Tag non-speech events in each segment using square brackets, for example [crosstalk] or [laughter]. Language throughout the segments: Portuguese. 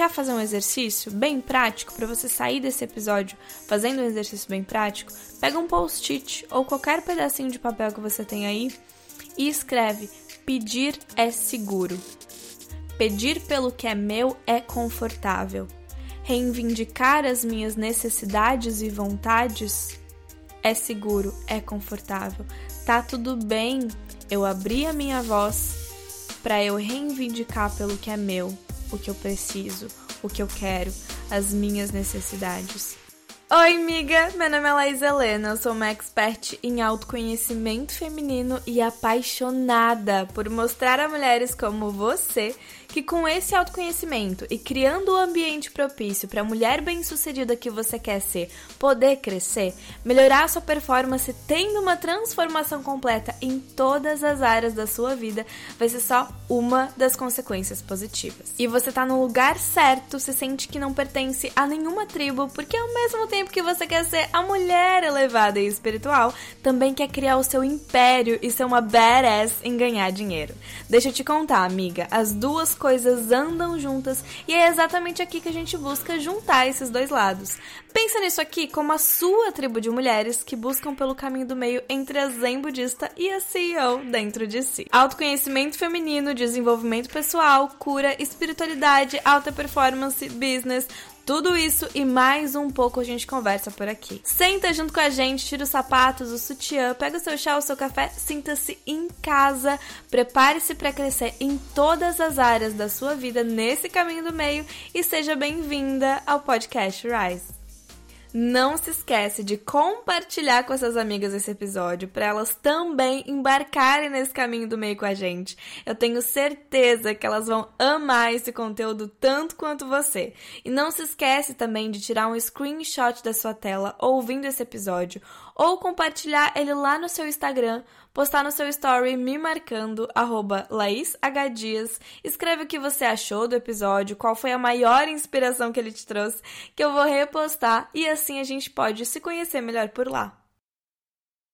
quer fazer um exercício bem prático para você sair desse episódio fazendo um exercício bem prático? Pega um post-it ou qualquer pedacinho de papel que você tem aí e escreve: Pedir é seguro. Pedir pelo que é meu é confortável. Reivindicar as minhas necessidades e vontades é seguro, é confortável. Tá tudo bem eu abrir a minha voz para eu reivindicar pelo que é meu, o que eu preciso, o que eu quero, as minhas necessidades. Oi, amiga! Meu nome é Laís Helena, eu sou uma expert em autoconhecimento feminino e apaixonada por mostrar a mulheres como você que com esse autoconhecimento e criando o um ambiente propício para a mulher bem-sucedida que você quer ser poder crescer, melhorar sua performance, tendo uma transformação completa em todas as áreas da sua vida, vai ser só uma das consequências positivas. E você tá no lugar certo, se sente que não pertence a nenhuma tribo, porque ao mesmo tempo que você quer ser a mulher elevada e espiritual, também quer criar o seu império e ser uma badass em ganhar dinheiro. Deixa eu te contar, amiga, as duas coisas andam juntas e é exatamente aqui que a gente busca juntar esses dois lados. Pensa nisso aqui como a sua tribo de mulheres que buscam pelo caminho do meio entre a zen budista e a CEO dentro de si. Autoconhecimento feminino, desenvolvimento pessoal, cura, espiritualidade, alta performance, business, tudo isso e mais um pouco a gente conversa por aqui. Senta junto com a gente, tira os sapatos, o sutiã, pega o seu chá, o seu café, sinta-se em casa, prepare-se para crescer em todas as áreas da sua vida nesse caminho do meio e seja bem-vinda ao podcast Rise. Não se esquece de compartilhar com essas amigas esse episódio para elas também embarcarem nesse caminho do meio com a gente. Eu tenho certeza que elas vão amar esse conteúdo tanto quanto você. E não se esquece também de tirar um screenshot da sua tela ouvindo esse episódio ou compartilhar ele lá no seu Instagram, postar no seu story me marcando, arroba LaísHDias, escreve o que você achou do episódio, qual foi a maior inspiração que ele te trouxe, que eu vou repostar e assim a gente pode se conhecer melhor por lá.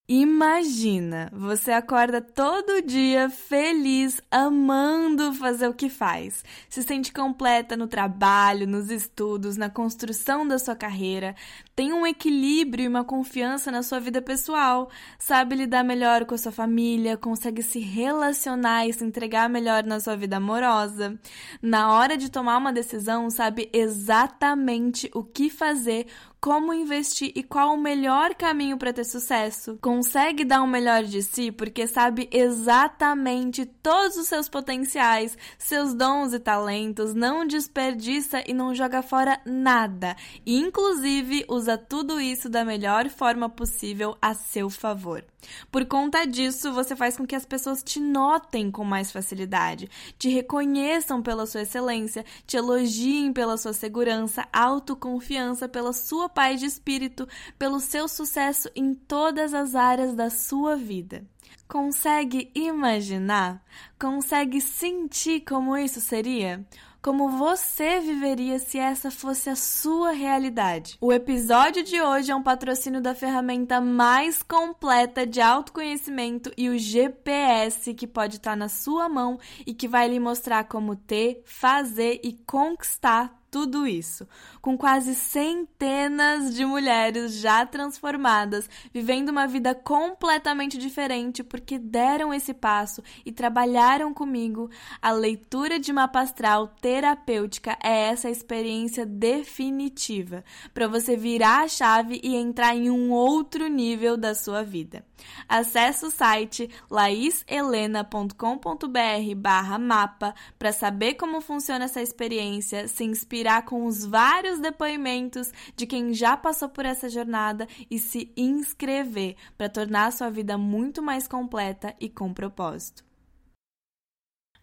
Imagina, você acorda todo dia feliz, amando fazer o que faz. Se sente completa no trabalho, nos estudos, na construção da sua carreira, tem um equilíbrio e uma confiança na sua vida pessoal, sabe lidar melhor com a sua família, consegue se relacionar e se entregar melhor na sua vida amorosa. Na hora de tomar uma decisão, sabe exatamente o que fazer, como investir e qual o melhor caminho para ter sucesso. Consegue dar o melhor de si porque sabe exatamente todos os seus potenciais, seus dons e talentos, não desperdiça e não joga fora nada. E, inclusive, usa tudo isso da melhor forma possível a seu favor. Por conta disso, você faz com que as pessoas te notem com mais facilidade, te reconheçam pela sua excelência, te elogiem pela sua segurança, autoconfiança, pela sua paz de espírito, pelo seu sucesso em todas as áreas da sua vida. Consegue imaginar? Consegue sentir como isso seria? como você viveria se essa fosse a sua realidade. O episódio de hoje é um patrocínio da ferramenta mais completa de autoconhecimento e o GPS que pode estar na sua mão e que vai lhe mostrar como ter, fazer e conquistar tudo isso, com quase centenas de mulheres já transformadas, vivendo uma vida completamente diferente porque deram esse passo e trabalharam comigo, a leitura de mapa astral terapêutica é essa experiência definitiva para você virar a chave e entrar em um outro nível da sua vida. Acesse o site laishelena.com.br/mapa para saber como funciona essa experiência, se inspirar com os vários depoimentos de quem já passou por essa jornada e se inscrever para tornar a sua vida muito mais completa e com propósito.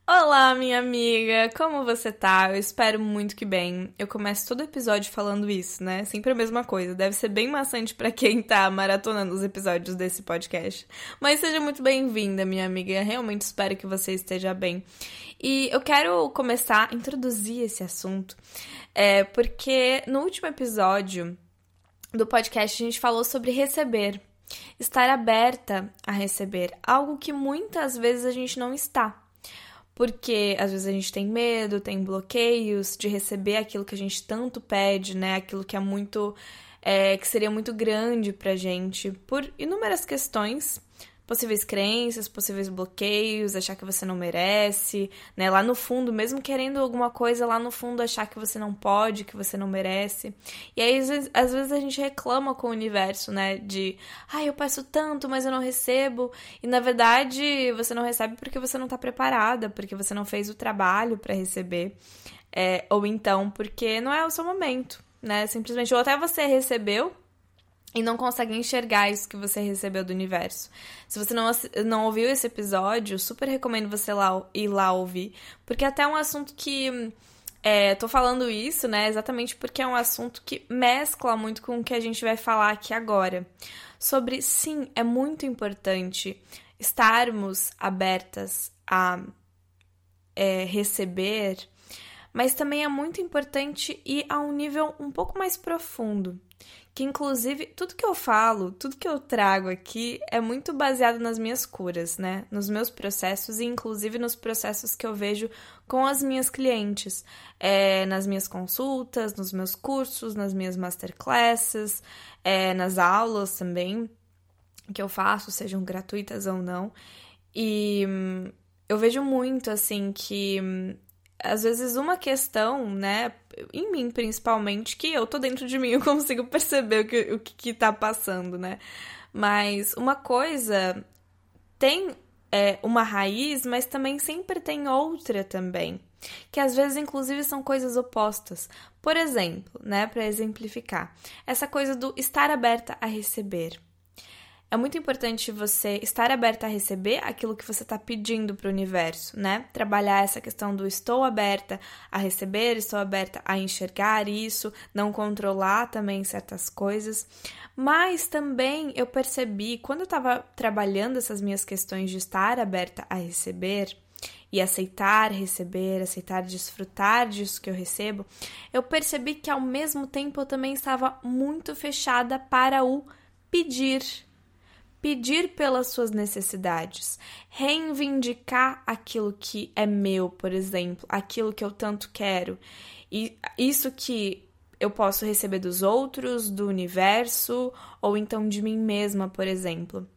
Olá, minha amiga! Como você tá? Eu espero muito que bem. Eu começo todo episódio falando isso, né? Sempre a mesma coisa. Deve ser bem maçante para quem tá maratonando os episódios desse podcast. Mas seja muito bem-vinda, minha amiga. Eu realmente espero que você esteja bem. E eu quero começar a introduzir esse assunto, é, porque no último episódio do podcast a gente falou sobre receber. Estar aberta a receber, algo que muitas vezes a gente não está. Porque às vezes a gente tem medo, tem bloqueios de receber aquilo que a gente tanto pede, né? Aquilo que é muito. É, que seria muito grande pra gente, por inúmeras questões possíveis crenças, possíveis bloqueios, achar que você não merece, né? Lá no fundo, mesmo querendo alguma coisa, lá no fundo achar que você não pode, que você não merece. E aí, às vezes, às vezes a gente reclama com o universo, né? De, ai, eu peço tanto, mas eu não recebo. E na verdade, você não recebe porque você não tá preparada, porque você não fez o trabalho para receber. É, ou então porque não é o seu momento, né? Simplesmente, ou até você recebeu, e não consegue enxergar isso que você recebeu do universo. Se você não, não ouviu esse episódio, super recomendo você lá, ir lá ouvir, porque é até é um assunto que. É, tô falando isso, né, exatamente porque é um assunto que mescla muito com o que a gente vai falar aqui agora. Sobre, sim, é muito importante estarmos abertas a é, receber, mas também é muito importante ir a um nível um pouco mais profundo que inclusive tudo que eu falo, tudo que eu trago aqui é muito baseado nas minhas curas, né? Nos meus processos e inclusive nos processos que eu vejo com as minhas clientes, é, nas minhas consultas, nos meus cursos, nas minhas masterclasses, é, nas aulas também que eu faço, sejam gratuitas ou não. E hum, eu vejo muito assim que hum, às vezes uma questão, né, em mim principalmente, que eu tô dentro de mim, eu consigo perceber o que, o que, tá passando, né? Mas uma coisa tem é, uma raiz, mas também sempre tem outra também. Que às vezes, inclusive, são coisas opostas. Por exemplo, né, para exemplificar, essa coisa do estar aberta a receber é muito importante você estar aberta a receber aquilo que você está pedindo para o universo, né? Trabalhar essa questão do estou aberta a receber, estou aberta a enxergar isso, não controlar também certas coisas. Mas também eu percebi, quando eu estava trabalhando essas minhas questões de estar aberta a receber, e aceitar receber, aceitar desfrutar disso que eu recebo, eu percebi que ao mesmo tempo eu também estava muito fechada para o pedir pedir pelas suas necessidades, reivindicar aquilo que é meu, por exemplo, aquilo que eu tanto quero. E isso que eu posso receber dos outros, do universo ou então de mim mesma, por exemplo.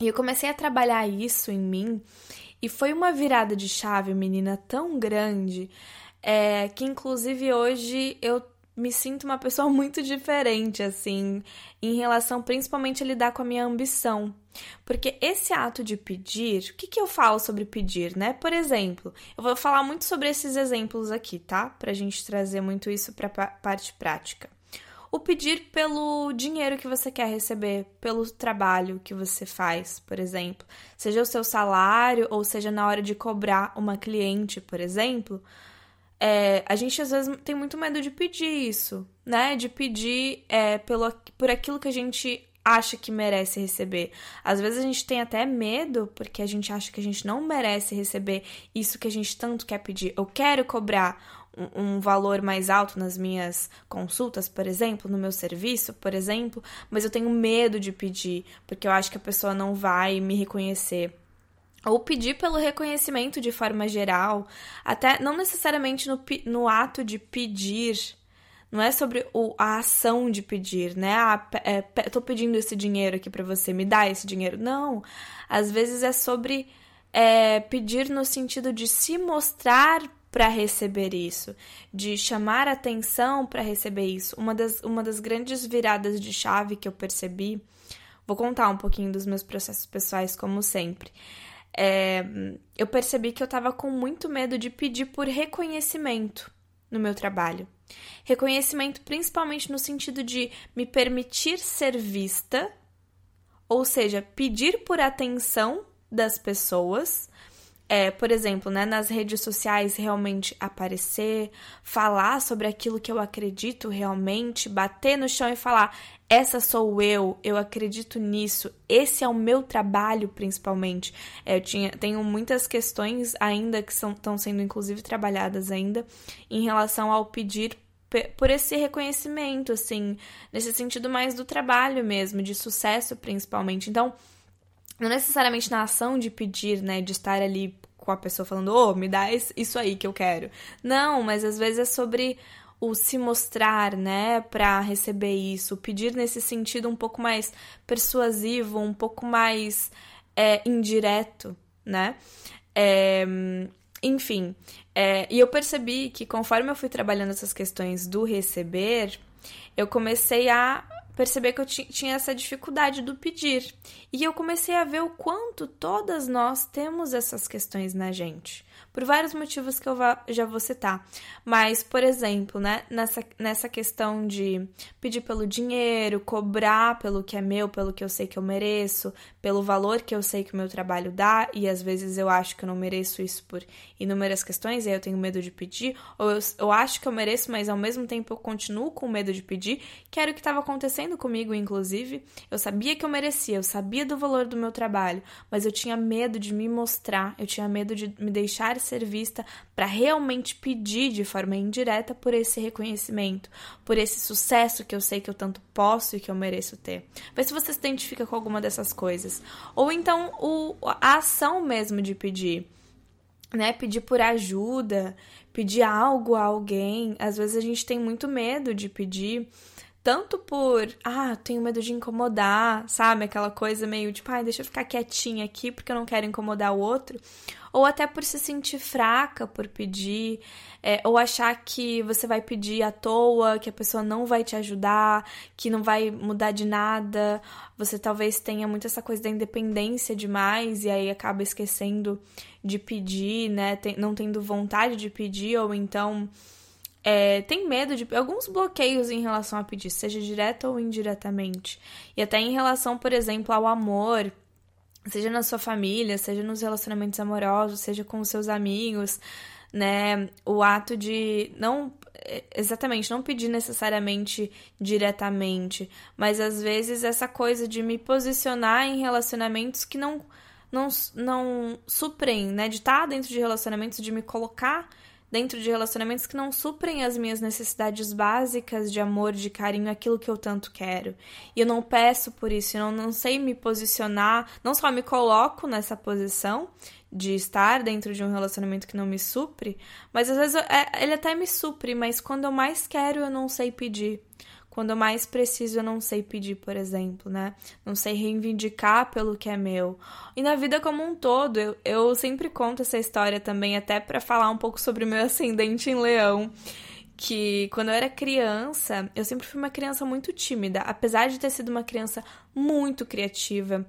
E eu comecei a trabalhar isso em mim e foi uma virada de chave, menina, tão grande, é, que inclusive hoje eu me sinto uma pessoa [laughs] muito diferente, assim, em relação principalmente a lidar com a minha ambição. Porque esse ato de pedir, o que, que eu falo sobre pedir, né? Por exemplo, eu vou falar muito sobre esses exemplos aqui, tá? Pra gente trazer muito isso pra parte prática. O pedir pelo dinheiro que você quer receber, pelo trabalho que você faz, por exemplo. Seja o seu salário ou seja na hora de cobrar uma cliente, por exemplo é, a gente às vezes tem muito medo de pedir isso, né? De pedir é, pelo, por aquilo que a gente acha que merece receber. Às vezes a gente tem até medo porque a gente acha que a gente não merece receber isso que a gente tanto quer pedir. Eu quero cobrar um, um, valor mais alto nas minhas consultas, por exemplo, no meu serviço, por exemplo, mas eu tenho medo de pedir porque eu acho que a pessoa não vai me reconhecer ou pedir pelo reconhecimento de forma geral, até não necessariamente no, no ato de pedir, não é sobre o, a ação de pedir, né? Ah, é, tô pedindo esse dinheiro aqui para você, me dá esse dinheiro. Não, às vezes é sobre é, pedir no sentido de se mostrar para receber isso, de chamar atenção para receber isso. Uma das, uma das grandes viradas de chave que eu percebi, vou contar um pouquinho dos meus processos pessoais, como sempre é, eu percebi que eu estava com muito medo de pedir por reconhecimento no meu trabalho. Reconhecimento principalmente no sentido de me permitir ser vista, ou seja, pedir por atenção das pessoas. É, por exemplo, né, nas redes sociais realmente aparecer, falar sobre aquilo que eu acredito realmente, bater no chão e falar: essa sou eu, eu acredito nisso, esse é o meu trabalho principalmente. É, eu tinha, tenho muitas questões ainda que estão sendo inclusive trabalhadas ainda em relação ao pedir por esse reconhecimento, assim, nesse sentido mais do trabalho mesmo, de sucesso principalmente. Então, não necessariamente na ação de pedir, né, de estar ali com a pessoa falando, ô, oh, me dá isso aí que eu quero. Não, mas às vezes é sobre o se mostrar, né, para receber isso, pedir nesse sentido um pouco mais persuasivo, um pouco mais é, indireto, né? É, enfim, é, e eu percebi que conforme eu fui trabalhando essas questões do receber, eu comecei a perceber que eu tinha essa dificuldade do pedir. E eu comecei a ver o quanto todas nós temos essas questões na gente por vários motivos que eu já vou citar. Mas, por exemplo, né, nessa, nessa questão de pedir pelo dinheiro, cobrar pelo que é meu, pelo que eu sei que eu mereço, pelo valor que eu sei que o meu trabalho dá, e às vezes eu acho que eu não mereço isso por inúmeras questões, e aí eu tenho medo de pedir, ou eu, eu acho que eu mereço, mas ao mesmo tempo eu continuo com medo de pedir, que era o que estava acontecendo comigo, inclusive. Eu sabia que eu merecia, eu sabia do valor do meu trabalho, mas eu tinha medo de me mostrar, eu tinha medo de me deixar ser vista para realmente pedir de forma indireta por esse reconhecimento, por esse sucesso que eu sei que eu tanto posso e que eu mereço ter. Vê se você se identifica com alguma dessas coisas. Ou então o, a ação mesmo de pedir. Né, pedir por ajuda, pedir algo a alguém. Às vezes a gente tem muito medo de pedir, tanto por, ah, tenho medo de incomodar, sabe? Aquela coisa meio tipo, ah, deixa eu ficar quietinha aqui porque eu não quero incomodar o outro. Ou até por se sentir fraca por pedir, é, ou achar que você vai pedir à toa, que a pessoa não vai te ajudar, que não vai mudar de nada. Você talvez tenha muito essa coisa da independência demais e aí acaba esquecendo de pedir, né? Tem, não tendo vontade de pedir, ou então é, tem medo de alguns bloqueios em relação a pedir, seja direto ou indiretamente. E até em relação, por exemplo, ao amor, seja na sua família, seja nos relacionamentos amorosos, seja com os seus amigos, né? O ato de não é, exatamente não pedir necessariamente diretamente, mas às vezes essa coisa de me posicionar em relacionamentos que não não, não suprem, né? De estar dentro de relacionamentos, de me colocar dentro de relacionamentos que não suprem as minhas necessidades básicas de amor, de carinho, aquilo que eu tanto quero. E eu não peço por isso, eu não, não sei me posicionar, não só me coloco nessa posição de estar dentro de um relacionamento que não me supre, mas às vezes eu, é, ele até me supre, mas quando eu mais quero eu não sei pedir. Quando eu mais preciso, eu não sei pedir, por exemplo, né? Não sei reivindicar pelo que é meu. E na vida como um todo, eu, eu sempre conto essa história também, até para falar um pouco sobre o meu [laughs] ascendente em leão. Que quando eu era criança, eu sempre fui uma criança muito tímida, apesar de ter sido uma criança muito criativa,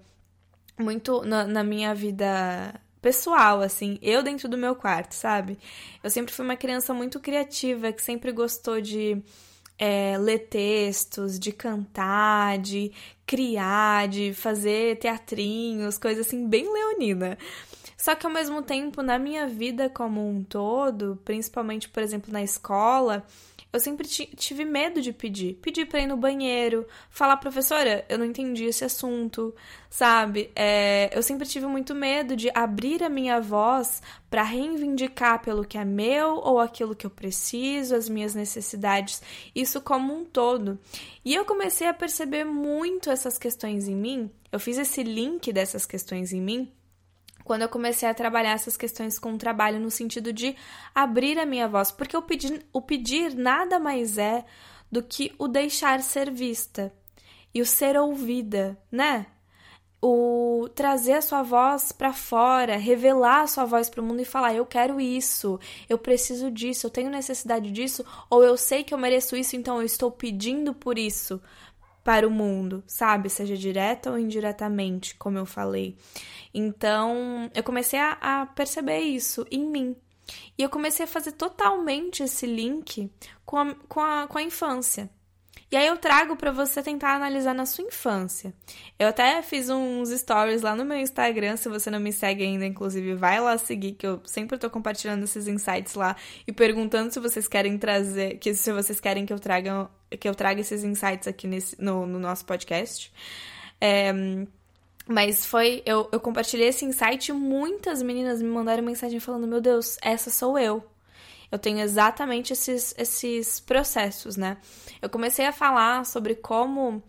muito na, na minha vida pessoal, assim, eu dentro do meu quarto, sabe? Eu sempre fui uma criança muito criativa, que sempre gostou de é, ler textos, de cantar, de criar, de fazer teatrinhos, coisas assim, bem leonina. Só que ao mesmo tempo, na minha vida como um todo, principalmente, por exemplo, na escola, eu sempre tive medo de pedir. Pedir pra ir no banheiro, falar, professora, eu não entendi esse assunto, sabe? É, eu sempre tive muito medo de abrir a minha voz para reivindicar pelo que é meu ou aquilo que eu preciso, as minhas necessidades, isso como um todo. E eu comecei a perceber muito essas questões em mim. Eu fiz esse link dessas questões em mim quando eu comecei a trabalhar essas questões com o trabalho no sentido de abrir a minha voz, porque o pedir, o pedir nada mais é do que o deixar ser vista e o ser ouvida, né? O trazer a sua voz para fora, revelar a sua voz para o mundo e falar: eu quero isso, eu preciso disso, eu tenho necessidade disso, ou eu sei que eu mereço isso, então eu estou pedindo por isso para o mundo, sabe? Seja direta ou indiretamente, como eu falei. Então, eu comecei a, a perceber isso em mim. E eu comecei a fazer totalmente esse link com a, com a, com a infância. E aí eu trago para você tentar analisar na sua infância. Eu até fiz uns stories lá no meu Instagram, se você não me segue ainda, inclusive, vai lá seguir, que eu sempre tô compartilhando esses insights lá e perguntando se vocês querem trazer, que se vocês querem que eu traga, que eu traga esses insights aqui nesse, no, no nosso podcast. É, mas foi. Eu, eu compartilhei esse insight e muitas meninas me mandaram mensagem falando: Meu Deus, essa sou eu. Eu tenho exatamente esses, esses processos, né? Eu comecei a falar sobre como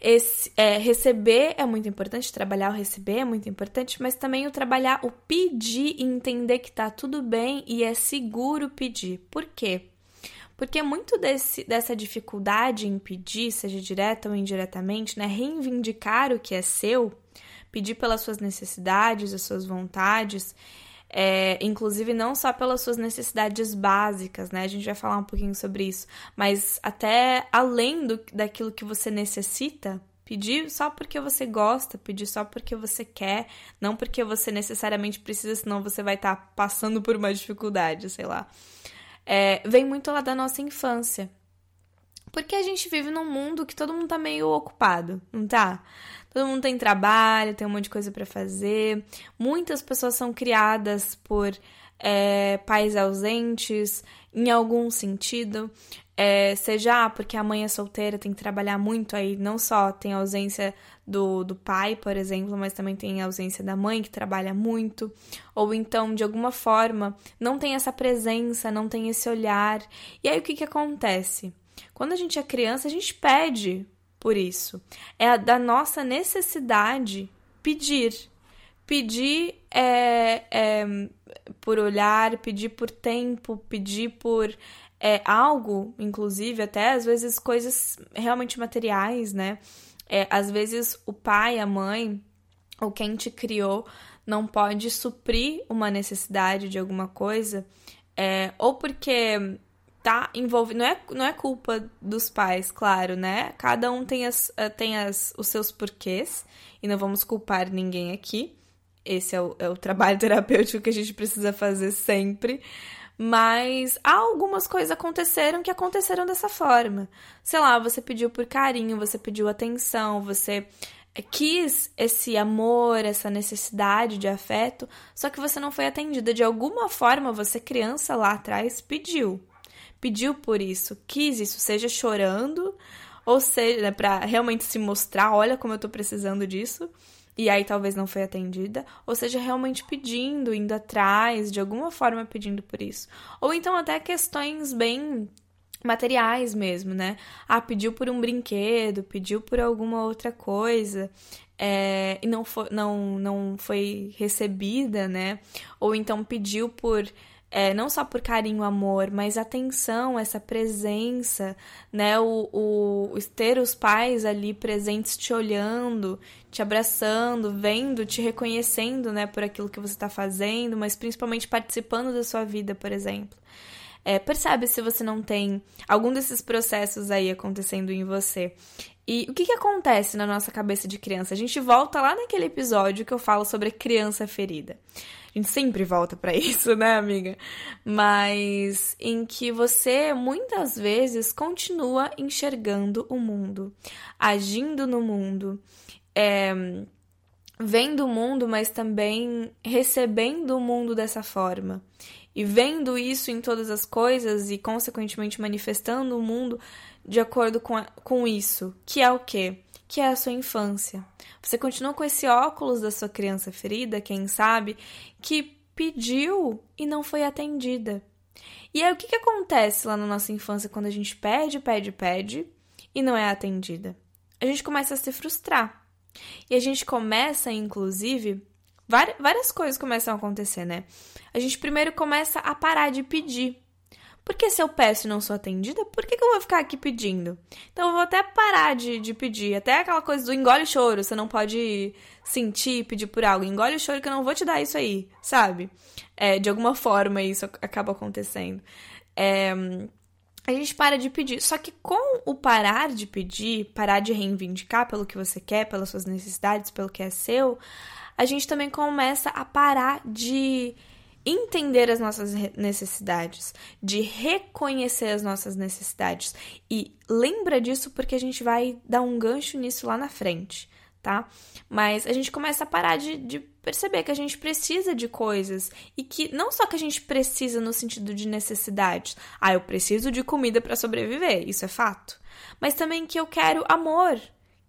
esse é, receber é muito importante, trabalhar o receber é muito importante, mas também o trabalhar o pedir e entender que tá tudo bem e é seguro pedir. Por quê? Porque muito desse, dessa dificuldade em pedir, seja direta ou indiretamente, né, reivindicar o que é seu, pedir pelas suas necessidades, as suas vontades, é, inclusive não só pelas suas necessidades básicas, né? A gente vai falar um pouquinho sobre isso, mas até além do, daquilo que você necessita, pedir só porque você gosta, pedir só porque você quer, não porque você necessariamente precisa, senão você vai estar tá passando por uma dificuldade, sei lá. É, vem muito lá da nossa infância. Porque a gente vive num mundo que todo mundo tá meio ocupado, não tá? Todo mundo tem trabalho, tem um monte de coisa para fazer. Muitas pessoas são criadas por é, pais ausentes, em algum sentido. É, seja porque a mãe é solteira, tem que trabalhar muito aí, não só tem a ausência do, do pai, por exemplo, mas também tem a ausência da mãe, que trabalha muito, ou então, de alguma forma, não tem essa presença, não tem esse olhar. E aí o que, que acontece? Quando a gente é criança, a gente pede por isso. É da nossa necessidade pedir. Pedir é, é, por olhar, pedir por tempo, pedir por é, algo, inclusive, até às vezes coisas realmente materiais, né? É, às vezes o pai, a mãe, ou quem te criou, não pode suprir uma necessidade de alguma coisa, é, ou porque tá envolvido. Não é, não é culpa dos pais, claro, né? Cada um tem, as, eh, tem as, os seus porquês e não vamos culpar ninguém aqui. Esse é o, é o trabalho [laughs] terapêutico que a gente precisa fazer sempre. Mas algumas coisas aconteceram que aconteceram dessa forma. Sei lá, você pediu por carinho, você pediu atenção, você eh, quis esse amor, essa necessidade de afeto, só que você não foi atendida. De alguma forma, você, criança lá atrás, pediu pediu por isso, quis isso, seja chorando, ou seja, né, para realmente se mostrar, olha como eu tô precisando disso, e aí talvez não foi atendida, ou seja, realmente pedindo, indo atrás, de alguma forma pedindo por isso. Ou então até questões bem materiais mesmo, né? Ah, pediu por um brinquedo, pediu por alguma outra coisa. É, e não foi, não, não foi recebida, né? Ou então pediu por é, não só por carinho, amor, mas atenção, essa presença, né? O, o, ter os pais ali presentes te olhando, te abraçando, vendo, te reconhecendo, né, por aquilo que você está fazendo, mas principalmente participando da sua vida, por exemplo. É, percebe se você não tem algum desses processos aí acontecendo em você. E o que, que acontece na nossa cabeça de criança? A gente volta lá naquele episódio que eu falo sobre a criança ferida. A gente sempre volta para [laughs] isso, né, amiga? Mas em que você muitas vezes continua enxergando o mundo, agindo no mundo, é, vendo o mundo, mas também recebendo o mundo dessa forma. E vendo isso em todas as coisas e, consequentemente, manifestando o mundo de acordo com, a, com isso, que é o quê? Que é a sua infância. Você continua com esse óculos da sua criança ferida, quem sabe, que pediu e não foi atendida. E aí o que, que acontece lá na nossa infância quando a gente pede, pede, pede e não é atendida? A gente começa a se frustrar. E a gente começa, inclusive, várias coisas começam a acontecer, né? A gente primeiro começa a parar de pedir. Porque se eu peço e não sou atendida, por que, que eu vou ficar aqui pedindo? Então eu vou até parar de, de pedir. Até aquela coisa do engole choro, você não pode sentir e pedir por algo. Engole o choro que eu não vou te dar isso aí, sabe? É, de alguma forma isso acaba acontecendo. É, a gente para de pedir. Só que com o parar de pedir, parar de reivindicar pelo que você quer, pelas suas necessidades, pelo que é seu, a gente também começa a parar de entender as nossas necessidades, de reconhecer as nossas necessidades. E lembra disso porque a gente vai dar um gancho nisso lá na frente, tá? Mas a gente começa a parar de, de perceber que a gente precisa de coisas e que não só que a gente precisa no sentido de necessidades. Ah, eu preciso de comida para sobreviver, isso é fato. Mas também que eu quero amor,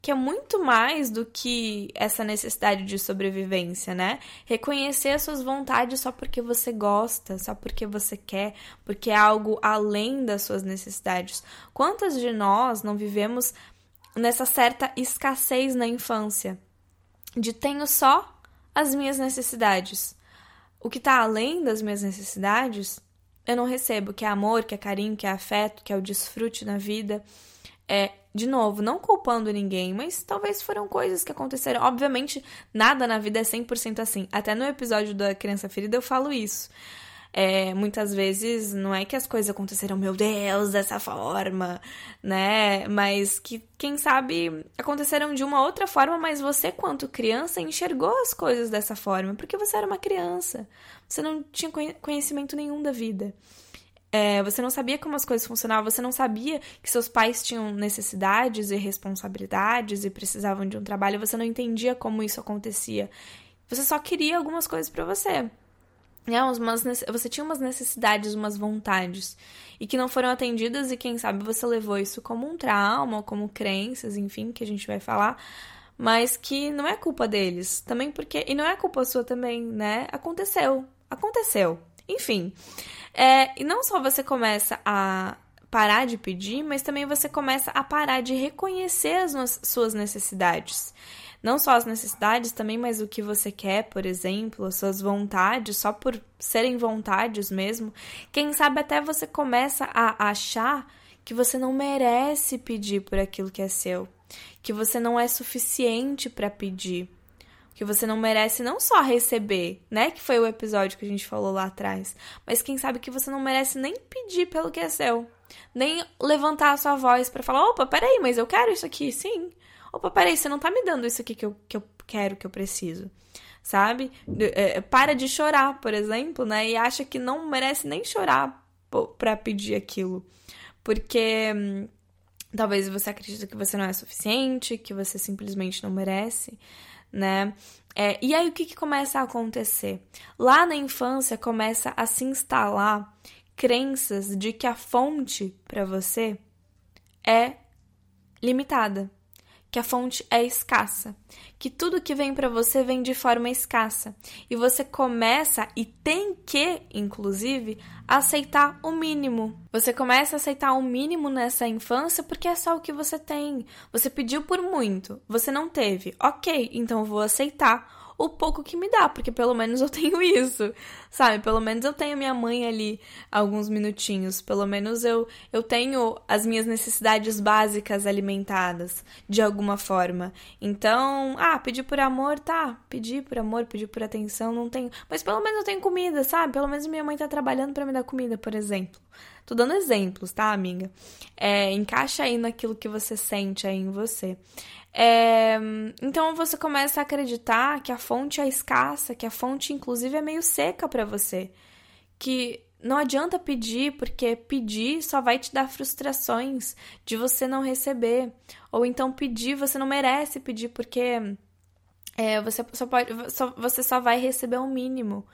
que é muito mais do que essa necessidade de sobrevivência, né? Reconhecer as suas vontades só porque você gosta, só porque você quer, porque é algo além das suas necessidades. Quantas de nós não vivemos nessa certa escassez na infância, de tenho só as minhas necessidades. O que está além das minhas necessidades, eu não recebo, que é amor, que é carinho, que é afeto, que é o desfrute na vida. É, de novo, não culpando ninguém, mas talvez foram coisas que aconteceram. Obviamente, nada na vida é 100% assim. Até no episódio da Criança Ferida eu falo isso. É, muitas vezes não é que as coisas aconteceram, meu Deus, dessa forma, né? Mas que, quem sabe, aconteceram de uma outra forma, mas você, quanto criança, enxergou as coisas dessa forma, porque você era uma criança. Você não tinha conhecimento nenhum da vida. É, você não sabia como as coisas funcionavam, você não sabia que seus pais tinham necessidades e responsabilidades e precisavam de um trabalho, você não entendia como isso acontecia. Você só queria algumas coisas para você. É, umas, você tinha umas necessidades, umas vontades e que não foram atendidas e quem sabe você levou isso como um trauma, como crenças, enfim, que a gente vai falar, mas que não é culpa deles, também porque e não é culpa sua também, né? Aconteceu, aconteceu, enfim. É, e não só você começa a parar de pedir, mas também você começa a parar de reconhecer as suas necessidades. Não só as necessidades também, mas o que você quer, por exemplo, as suas vontades, só por serem vontades mesmo. Quem sabe até você começa a achar que você não merece pedir por aquilo que é seu, que você não é suficiente para pedir, que você não merece não só receber, né, que foi o episódio que a gente falou lá atrás, mas quem sabe que você não merece nem pedir pelo que é seu, nem levantar a sua voz para falar, opa, peraí, mas eu quero isso aqui, sim, opa, peraí, você não tá me dando isso aqui que eu, que eu quero, que eu preciso. Sabe? É, para de chorar, por exemplo, né? E acha que não merece nem chorar para pedir aquilo. Porque hum, talvez você acredite que você não é suficiente, que você simplesmente não merece, né? É, e aí o que, que começa a acontecer? Lá na infância começa a se instalar crenças de que a fonte para você é limitada que a fonte é escassa, que tudo que vem para você vem de forma escassa e você começa e tem que, inclusive, aceitar o mínimo. Você começa a aceitar o mínimo nessa infância porque é só o que você tem. Você pediu por muito, você não teve. OK, então vou aceitar o pouco que me dá, porque pelo menos eu [laughs] tenho isso, sabe? Pelo menos eu tenho minha mãe ali alguns minutinhos, pelo menos eu, eu tenho as minhas necessidades básicas alimentadas de alguma forma. Então, ah, pedir por amor, tá, pedir por amor, pedir por atenção, não tenho, mas pelo menos eu tenho comida, sabe? Pelo menos minha mãe tá trabalhando para me dar comida, por exemplo. Tô dando exemplos, tá, amiga? É, encaixa aí naquilo que você sente aí em você. É, então você começa a acreditar que a fonte é escassa, que a fonte, inclusive, é meio seca para você. Que não adianta pedir, porque pedir só vai te dar frustrações de você não receber. Ou então pedir, você não merece pedir, porque é, você, só pode, só, você só vai receber o um mínimo.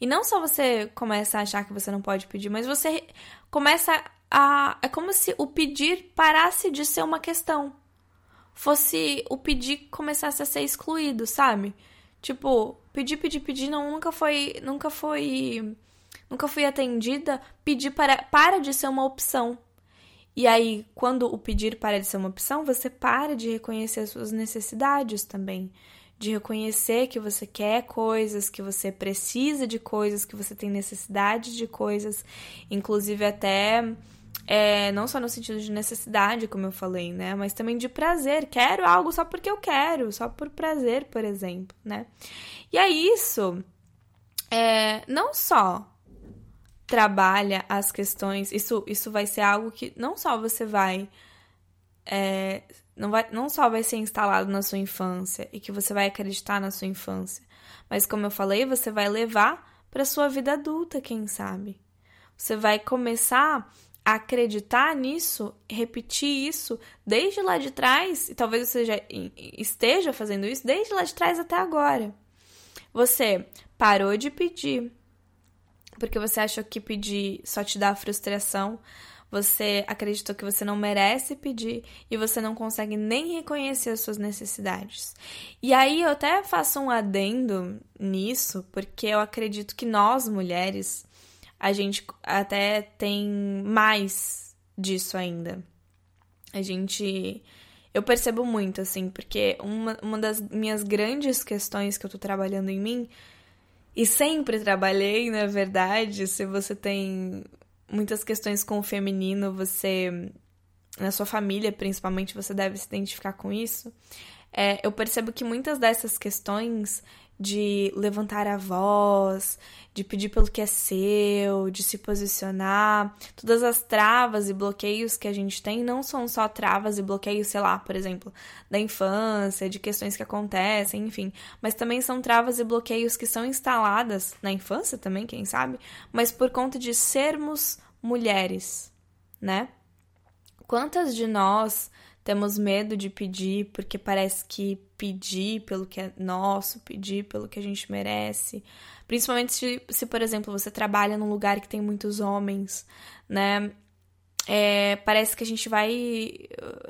E não só você começa a achar que você não pode pedir, mas você começa a. É como se o pedir parasse de ser uma questão fosse o pedir começasse a ser excluído, sabe? Tipo, pedir, pedir, pedir, não, nunca foi, nunca foi, nunca fui atendida, pedir para, para de ser uma opção. E aí, quando o pedir para de ser uma opção, você para de reconhecer as suas necessidades também. De reconhecer que você quer coisas, que você precisa de coisas, que você tem necessidade de coisas, inclusive até é, não só no sentido de necessidade, como eu falei, né? Mas também de prazer. Quero algo só porque eu quero, só por prazer, por exemplo, né? E aí isso é, não só trabalha as questões, isso, isso vai ser algo que não só você vai, é, não vai. Não só vai ser instalado na sua infância e que você vai acreditar na sua infância, mas como eu falei, você vai levar para sua vida adulta, quem sabe. Você vai começar acreditar nisso, repetir isso desde lá de trás, e talvez você já esteja fazendo isso desde lá de trás até agora. Você parou de pedir porque você achou que pedir só te dá frustração, você acreditou que você não merece pedir e você não consegue nem reconhecer as suas necessidades. E aí eu até faço um adendo nisso, porque eu acredito que nós mulheres a gente até tem mais disso ainda. A gente. eu percebo muito, assim, porque uma, uma das minhas grandes questões que eu tô trabalhando em mim, e sempre trabalhei, na verdade, se você tem muitas questões com o feminino, você, na sua família principalmente, você deve se identificar com isso. É, eu percebo que muitas dessas questões de levantar a voz, de pedir pelo que é seu, de se posicionar. Todas as travas e bloqueios que a gente tem não são só travas e bloqueios, sei lá, por exemplo, da infância, de questões que acontecem, enfim, mas também são travas e bloqueios que são instaladas na infância também, quem sabe, mas por conta de sermos mulheres, né? Quantas de nós temos medo de pedir porque parece que pedir pelo que é nosso, pedir pelo que a gente merece. Principalmente se, se por exemplo, você trabalha num lugar que tem muitos homens, né? É, parece que a gente vai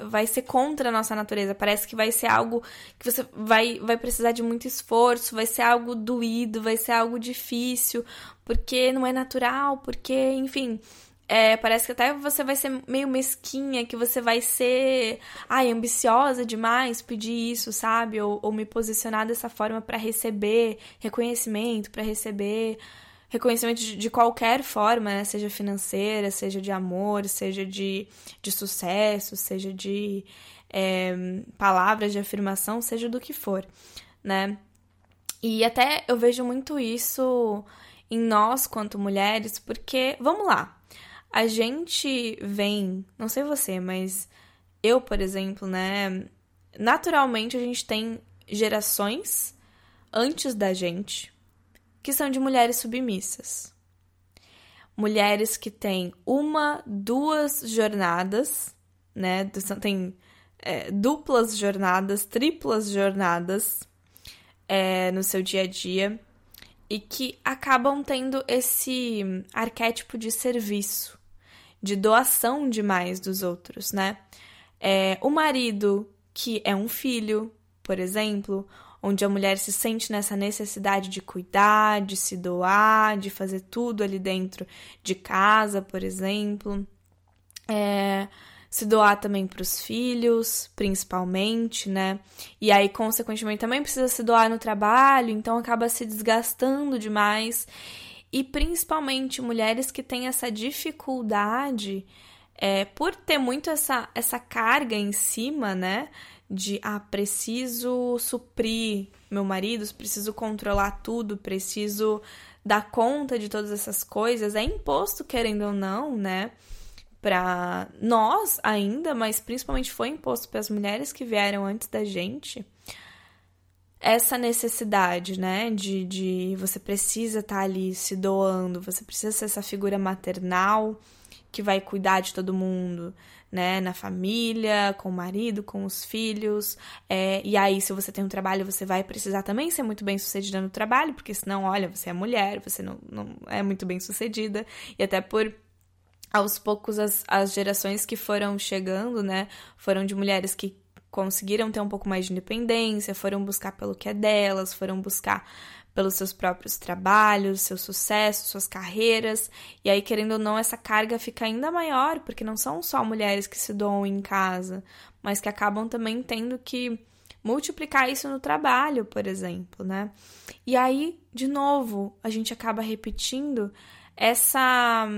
vai ser contra a nossa natureza. Parece que vai ser algo que você vai, vai precisar de muito esforço, vai ser algo doído, vai ser algo difícil, porque não é natural, porque, enfim, é, parece que até você vai ser meio mesquinha, que você vai ser, ai, ambiciosa demais, pedir isso, sabe? Ou, ou me posicionar dessa forma para receber reconhecimento, para receber reconhecimento de, de, qualquer forma, né? Seja financeira, seja de amor, seja de, de sucesso, seja de é, palavras de afirmação, seja do que for, né? E até eu vejo muito isso em nós quanto mulheres, porque, vamos lá, a gente vem, não sei você, mas eu, por exemplo, né? Naturalmente a gente tem gerações antes da gente que são de mulheres submissas. Mulheres que têm uma, duas jornadas, né? Tem é, duplas jornadas, triplas jornadas é, no seu dia a dia e que acabam tendo esse arquétipo de serviço de doação demais dos outros, né? É, o marido, que é um filho, por exemplo, onde a mulher se sente nessa necessidade de cuidar, de se doar, de fazer tudo ali dentro de casa, por exemplo. É, se doar também para os filhos, principalmente, né? E aí, consequentemente, também precisa se doar no trabalho, então acaba se desgastando demais e principalmente mulheres que têm essa dificuldade é, por ter muito essa, essa carga em cima, né? De ah, preciso suprir meu marido, preciso controlar tudo, preciso dar conta de todas essas coisas. É imposto, querendo ou não, né? Para nós ainda, mas principalmente foi imposto para as mulheres que vieram antes da gente essa necessidade, né, de, de você precisa estar tá ali se doando, você precisa ser essa figura maternal que vai cuidar de todo mundo, né, na família, com o marido, com os filhos, é, e aí se você tem um trabalho, você vai precisar também ser muito bem sucedida no trabalho, porque senão, olha, você é mulher, você não, não é muito bem sucedida, e até por aos poucos as, as gerações que foram chegando, né, foram de mulheres que conseguiram ter um pouco mais de independência, foram buscar pelo que é delas, foram buscar pelos seus próprios trabalhos, seu sucesso, suas carreiras. E aí, querendo ou não, essa carga fica ainda maior, porque não são só mulheres que se doam em casa, mas que acabam também tendo que multiplicar isso no trabalho, por exemplo, né? E aí, de novo, a gente acaba repetindo essa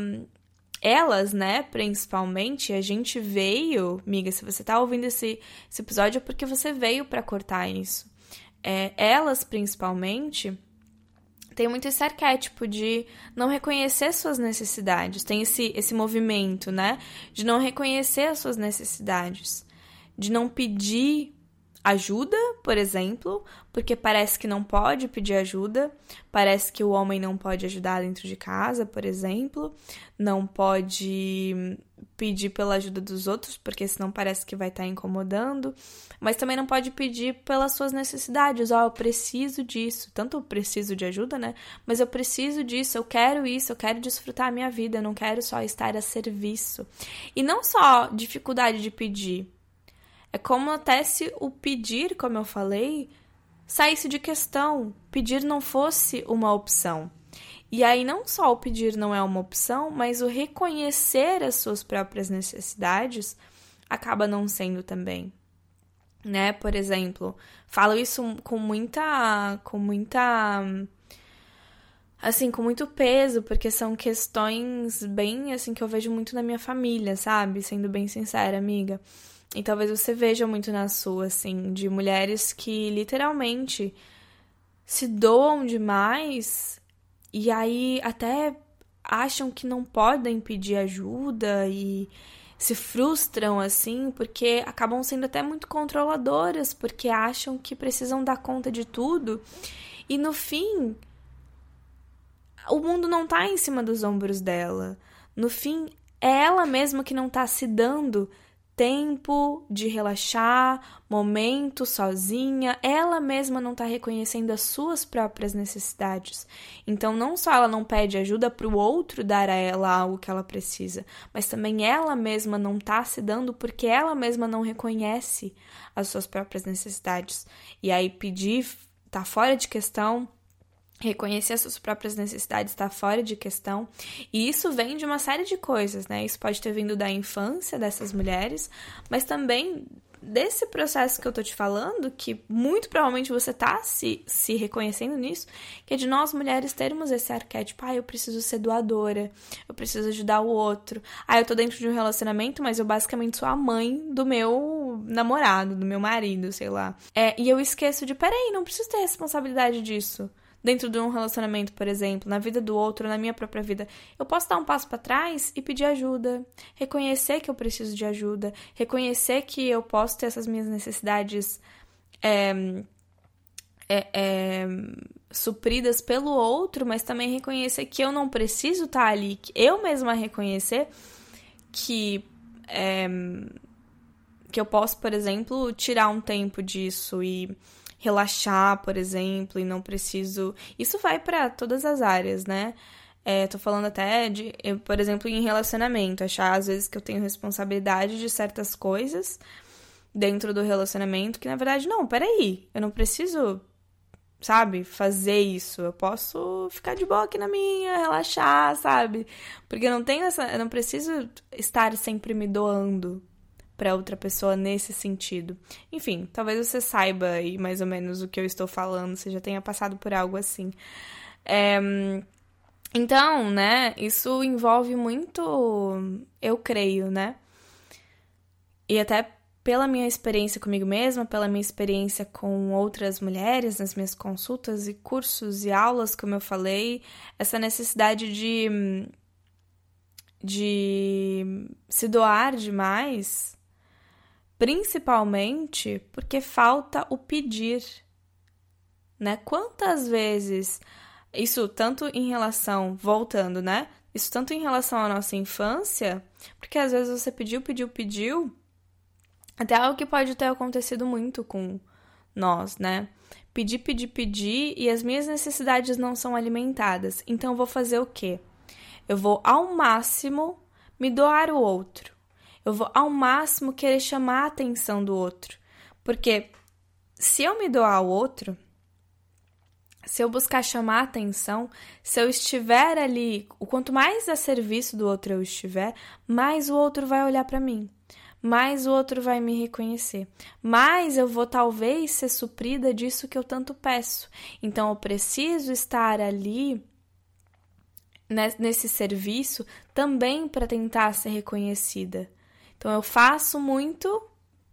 elas, né, principalmente, a gente veio, miga, se você tá ouvindo esse, esse episódio é porque você veio para cortar isso. É, elas, principalmente, tem muito esse arquétipo de não reconhecer suas necessidades, tem esse, esse movimento, né, de não reconhecer as suas necessidades, de não pedir ajuda, por exemplo, porque parece que não pode pedir ajuda, parece que o homem não pode ajudar dentro de casa, por exemplo, não pode pedir pela ajuda dos outros, porque senão parece que vai estar tá incomodando, mas também não pode pedir pelas suas necessidades, ó, oh, eu preciso disso, tanto eu preciso de ajuda, né? Mas eu preciso disso, eu quero isso, eu quero desfrutar a minha vida, eu não quero só estar a serviço. E não só dificuldade de pedir, é como até se o pedir, como eu falei, saísse de questão, pedir não fosse uma opção. E aí não só o pedir não é uma opção, mas o reconhecer as suas próprias necessidades acaba não sendo também. né? Por exemplo, falo isso com muita com muita assim, com muito peso, porque são questões bem assim que eu vejo muito na minha família, sabe? Sendo bem sincera, amiga. E talvez você veja muito na sua, assim, de mulheres que literalmente se doam demais e aí até acham que não podem pedir ajuda e se frustram assim porque acabam sendo até muito controladoras porque acham que precisam dar conta de tudo e no fim o mundo não tá em cima dos ombros dela. No fim, é ela mesma que não tá se dando tempo de relaxar, momento sozinha, ela mesma não está reconhecendo as suas próprias necessidades. Então, não só ela não pede ajuda para o outro dar a ela algo que ela precisa, mas também ela mesma não está se dando porque ela mesma não reconhece as suas próprias necessidades. E aí, pedir tá fora de questão Reconhecer as suas próprias necessidades está fora de questão. E isso vem de uma série de coisas, né? Isso pode ter vindo da infância dessas mulheres, mas também desse processo que eu tô te falando, que muito provavelmente você tá se, se reconhecendo nisso, que é de nós mulheres termos esse arquétipo, ah, eu preciso ser doadora, eu preciso ajudar o outro. Ah, eu tô dentro de um relacionamento, mas eu basicamente sou a mãe do meu namorado, do meu marido, sei lá. É, e eu esqueço de, peraí, não preciso ter responsabilidade disso dentro de um relacionamento, por exemplo, na vida do outro, na minha própria vida, eu posso dar um passo para trás e pedir ajuda, reconhecer que eu preciso de ajuda, reconhecer que eu posso ter essas minhas necessidades é, é, é, supridas pelo outro, mas também reconhecer que eu não preciso estar tá ali, que eu mesma reconhecer que é, que eu posso, por exemplo, tirar um tempo disso e relaxar, por exemplo, e não preciso. Isso vai para todas as áreas, né? É, tô falando até de, por exemplo, em relacionamento, achar às vezes que eu tenho responsabilidade de certas coisas dentro do relacionamento, que na verdade, não, peraí, eu não preciso, sabe, fazer isso. Eu posso ficar de boa aqui na minha, relaxar, sabe? Porque eu não tenho essa. Eu não preciso estar sempre me doando para outra pessoa nesse sentido. Enfim, talvez você saiba aí mais ou menos o que eu estou falando, você já tenha passado por algo assim. É, então, né, isso envolve muito, eu creio, né? E até pela minha experiência comigo mesma, pela minha experiência com outras mulheres nas minhas consultas e cursos e aulas, como eu falei, essa necessidade de de se doar demais principalmente porque falta o pedir. Né? Quantas vezes isso tanto em relação, voltando, né? Isso tanto em relação à nossa infância, porque às vezes você pediu, pediu, pediu, até algo que pode ter acontecido muito com nós, né? Pedir, pedir, pedir e as minhas necessidades não são alimentadas. Então eu vou fazer o quê? Eu vou ao máximo me doar o outro. Eu vou ao máximo querer chamar a atenção do outro. Porque se eu me doar ao outro, se eu buscar chamar atenção, se eu estiver ali, o quanto mais a serviço do outro eu estiver, mais o outro vai olhar para mim, mais o outro vai me reconhecer, mais eu vou talvez ser suprida disso que eu tanto peço. Então eu preciso estar ali nesse serviço também para tentar ser reconhecida. Então eu faço muito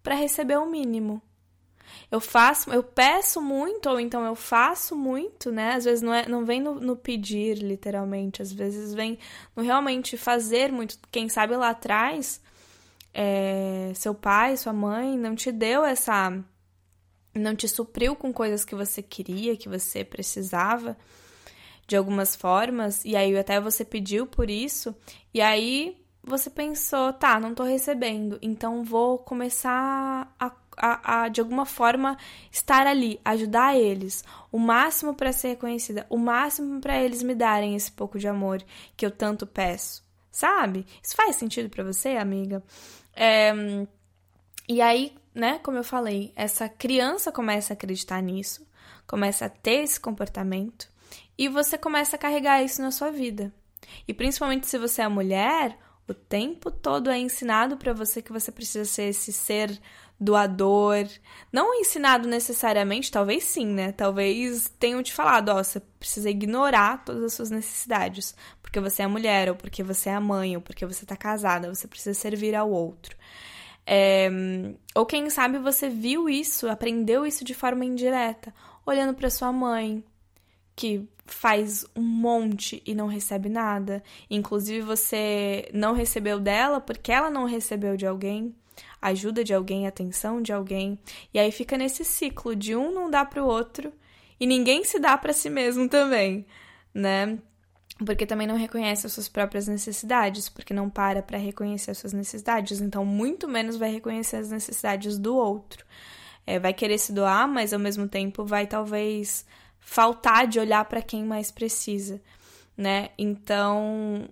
para receber o mínimo. Eu faço, eu peço muito, ou então eu faço muito, né? Às vezes não, é, não vem no, no pedir, literalmente. Às vezes vem no realmente fazer muito. Quem sabe lá atrás, é, seu pai, sua mãe não te deu essa. Não te supriu com coisas que você queria, que você precisava, de algumas formas. E aí até você pediu por isso. E aí você pensou, tá, não tô recebendo, então vou começar a, a, a de alguma forma estar ali, ajudar eles, o máximo para ser reconhecida, o máximo para eles me darem esse pouco de amor que eu tanto peço, sabe? Isso faz sentido para você, amiga? É, e aí, né, como eu falei, essa criança começa a acreditar nisso, começa a ter esse comportamento e você começa a carregar isso na sua vida. E principalmente se você é mulher, O tempo todo é ensinado para você que você precisa ser esse ser doador. Não ensinado necessariamente, talvez sim, né? Talvez tenham te falado, ó, você precisa ignorar todas as suas necessidades, porque você é mulher, ou porque você é mãe, ou porque você tá casada, você precisa servir ao outro. É... Ou quem sabe você viu isso, aprendeu isso de forma indireta, olhando para sua mãe, que faz um monte e não recebe nada. Inclusive, você não recebeu dela porque ela não recebeu de alguém ajuda de alguém, atenção de alguém, e aí fica nesse ciclo de um não dá para o outro e ninguém se dá para si mesmo também, né? Porque também não reconhece as suas próprias necessidades, porque não para para reconhecer as suas necessidades, então muito menos vai reconhecer as necessidades do outro. É, vai querer se doar, mas ao mesmo tempo vai talvez faltar de olhar para quem mais precisa, né? Então,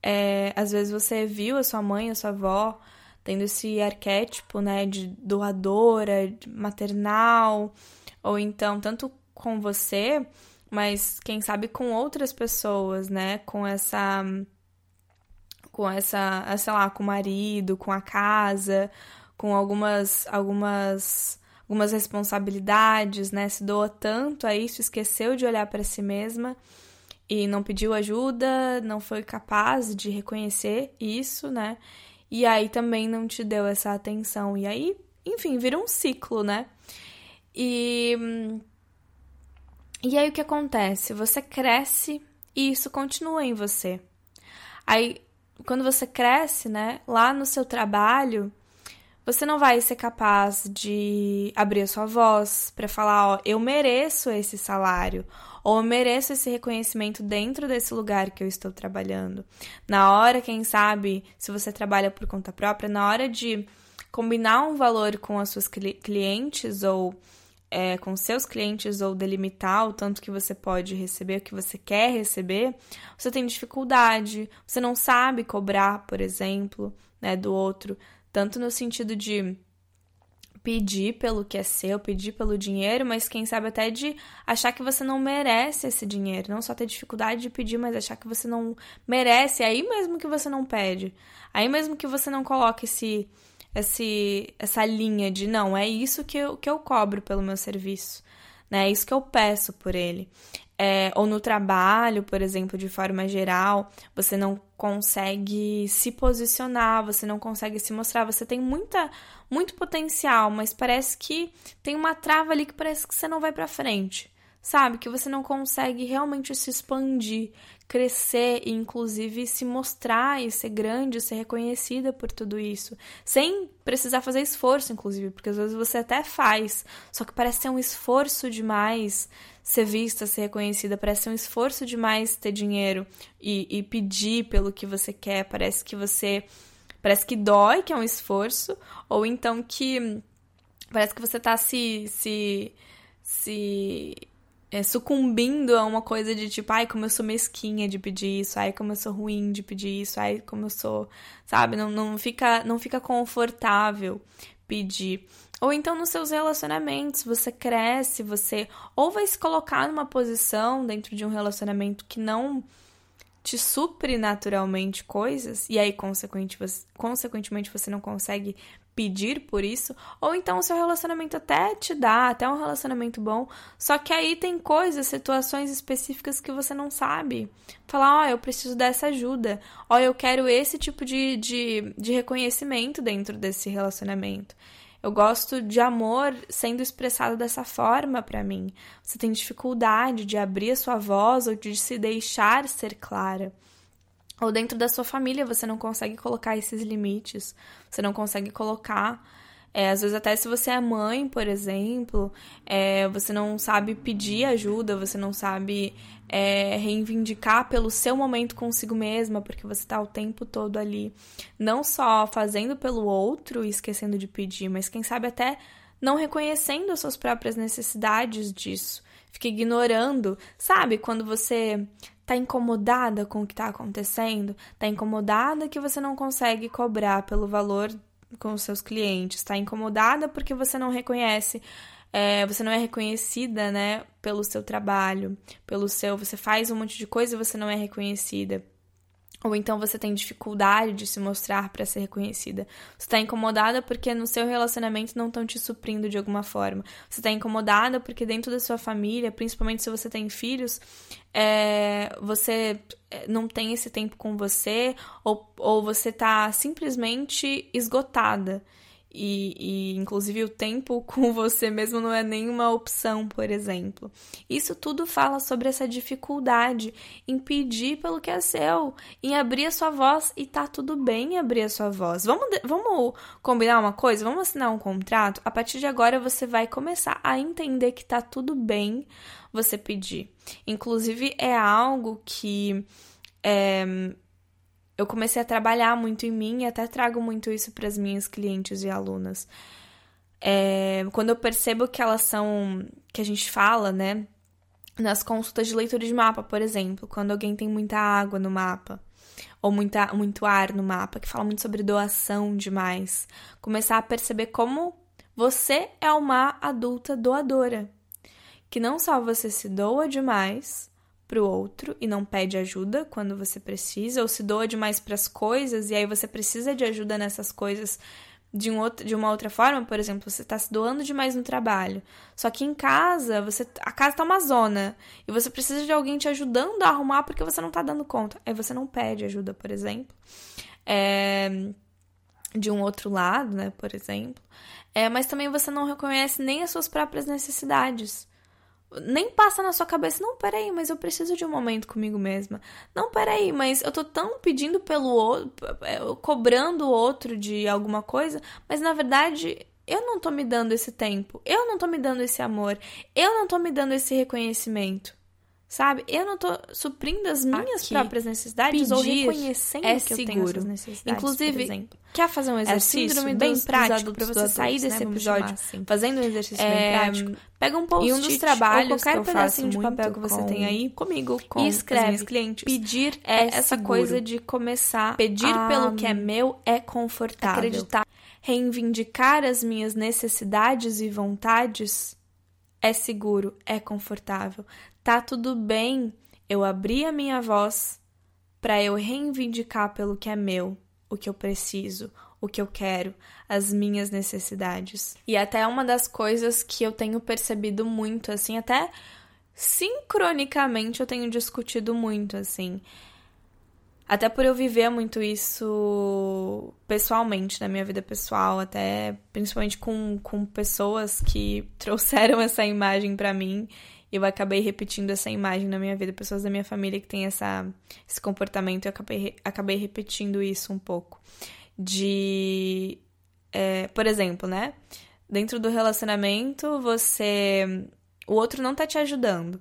é, às vezes você viu a sua mãe, a sua avó tendo esse arquétipo, né, de doadora, de maternal, ou então tanto com você, mas quem sabe com outras pessoas, né, com essa com essa, sei lá, com o marido, com a casa, com algumas algumas algumas responsabilidades, né? Se doa tanto a isso, esqueceu de olhar para si mesma e não pediu ajuda, não foi capaz de reconhecer isso, né? e aí também não te deu essa atenção. E aí, enfim, vira um ciclo, né? E. E aí o que acontece? Você cresce e isso continua em você. Aí, quando você cresce, né, lá no seu trabalho, você não vai ser capaz de abrir a sua voz para falar, ó, eu mereço esse salário, ou eu mereço esse reconhecimento dentro desse lugar que eu estou trabalhando. Na hora, quem sabe, se você trabalha por conta própria, na hora de combinar um valor com as suas clientes ou é, com seus clientes ou delimitar o tanto que você pode receber, o que você quer receber, você tem dificuldade, você não sabe cobrar, por exemplo, né, do outro, tanto no sentido de pedir pelo que é seu, pedir pelo dinheiro, mas quem sabe até de achar que você não merece esse dinheiro. Não só ter dificuldade de pedir, mas achar que você não merece. Aí mesmo que você não pede. Aí mesmo que você não coloque esse, esse, essa linha de não, é isso que eu, que eu cobro pelo meu serviço. Né? É isso que eu peço por ele é, ou no trabalho, por exemplo, de forma geral, você não consegue se posicionar, você não consegue se mostrar, você tem muita, muito potencial, mas parece que tem uma trava ali que parece que você não vai para frente, sabe? Que você não consegue realmente se expandir, crescer e inclusive se mostrar e ser grande, ser reconhecida por tudo isso, sem precisar fazer esforço, inclusive, porque às vezes você até faz, só que parece ser um esforço demais ser vista, ser reconhecida, parece ser um esforço demais ter dinheiro e, e pedir pelo que você quer, parece que você parece que dói, que é um esforço, ou então que parece que você tá se se se é, sucumbindo a uma coisa de tipo, ai, como eu sou mesquinha de pedir isso, ai, como eu sou ruim de pedir isso, ai, como eu sou, sabe? Não, não, fica, não fica confortável pedir. Ou então nos seus relacionamentos, você cresce, você ou vai se colocar numa posição dentro de um relacionamento que não te supre naturalmente coisas, e aí, consequentemente, você não consegue pedir por isso, ou então o seu relacionamento até te dá, até um relacionamento bom, só que aí tem coisas, situações específicas que você não sabe. Falar, ó, oh, eu preciso dessa ajuda, ó, oh, eu quero esse tipo de, de, de reconhecimento dentro desse relacionamento. Eu gosto de amor sendo expressado dessa forma para mim. Você tem dificuldade de abrir a sua voz ou de se deixar ser clara. Ou dentro da sua família você não consegue colocar esses limites, você não consegue colocar. É, às vezes, até se você é mãe, por exemplo, é, você não sabe pedir ajuda, você não sabe é, reivindicar pelo seu momento consigo mesma, porque você está o tempo todo ali, não só fazendo pelo outro e esquecendo de pedir, mas quem sabe até não reconhecendo as suas próprias necessidades disso, fica ignorando, sabe? Quando você tá incomodada com o que tá acontecendo, tá incomodada que você não consegue cobrar pelo valor com os seus clientes, tá incomodada porque você não reconhece, é, você não é reconhecida, né, pelo seu trabalho, pelo seu, você faz um monte de coisa e você não é reconhecida. Ou então você tem dificuldade de se mostrar para ser reconhecida. Você está incomodada porque no seu relacionamento não estão te suprindo de alguma forma. Você está incomodada porque dentro da sua família, principalmente se você tem filhos, é, você é, não tem esse tempo com você, ou, ou você está simplesmente esgotada. E, e, inclusive o tempo [laughs] com você mesmo não é nenhuma opção, por exemplo. Isso tudo fala sobre essa dificuldade em pedir pelo que é seu, em abrir a sua voz e tá tudo bem abrir a sua voz. Vamos, vamos combinar uma coisa? Vamos assinar um contrato? A partir de agora você vai começar a entender que tá tudo bem você pedir. Inclusive é algo que é, eu comecei a trabalhar muito em mim e até trago muito isso para as minhas clientes e alunas. É, quando eu percebo que elas são, que a gente fala, né, nas consultas de leitura de mapa, por exemplo, quando alguém tem muita água no mapa ou muita, muito ar no mapa, que fala muito sobre doação demais, começar a perceber como você é uma adulta doadora, que não só você se doa demais, para o outro e não pede ajuda quando você precisa, ou se doa demais para as coisas e aí você precisa de ajuda nessas coisas de, um outro, de uma outra forma, por exemplo, você está se doando demais no trabalho. Só que em casa, você a casa está uma zona e você precisa de alguém te ajudando a arrumar porque você não está dando conta. Aí você não pede ajuda, por exemplo. É, de um outro lado, né, por exemplo. É, mas também você não reconhece nem as suas próprias necessidades nem passa na sua cabeça, não, peraí, mas eu preciso de um momento comigo mesma. Não, peraí, mas eu tô tão pedindo pelo outro, é, cobrando o outro de alguma coisa, mas na verdade eu não tô me dando esse tempo, eu não tô me dando esse amor, eu não tô me dando esse reconhecimento. Sabe? Eu não tô suprindo as minhas Aqui, próprias necessidades ou reconhecendo é que eu tenho essas necessidades. Inclusive, quer fazer um é exercício é bem prático para você sair desse né? episódio assim. fazendo um exercício é, bem prático? Pega um post e um dos trabalhos qualquer que pedacinho de papel que você tem aí comigo, com e escreve clientes. Pedir é essa seguro. coisa de começar pedir a... pelo que é meu é confortável. Acreditar, reivindicar as minhas necessidades e vontades é seguro, é confortável. Tá tudo bem eu abrir a minha voz para eu reivindicar pelo que é meu, o que eu preciso, o que eu quero, as minhas necessidades. E até uma das coisas que eu tenho percebido muito, assim, até sincronicamente eu tenho discutido muito, assim. Até por eu viver muito isso pessoalmente, na minha vida pessoal, até principalmente com, com pessoas que [laughs] trouxeram essa imagem para mim. Eu acabei repetindo essa imagem na minha vida, pessoas da minha família que têm essa, esse comportamento, eu acabei, acabei repetindo isso um pouco. De. É, por exemplo, né? Dentro do relacionamento, você. O outro não tá te ajudando.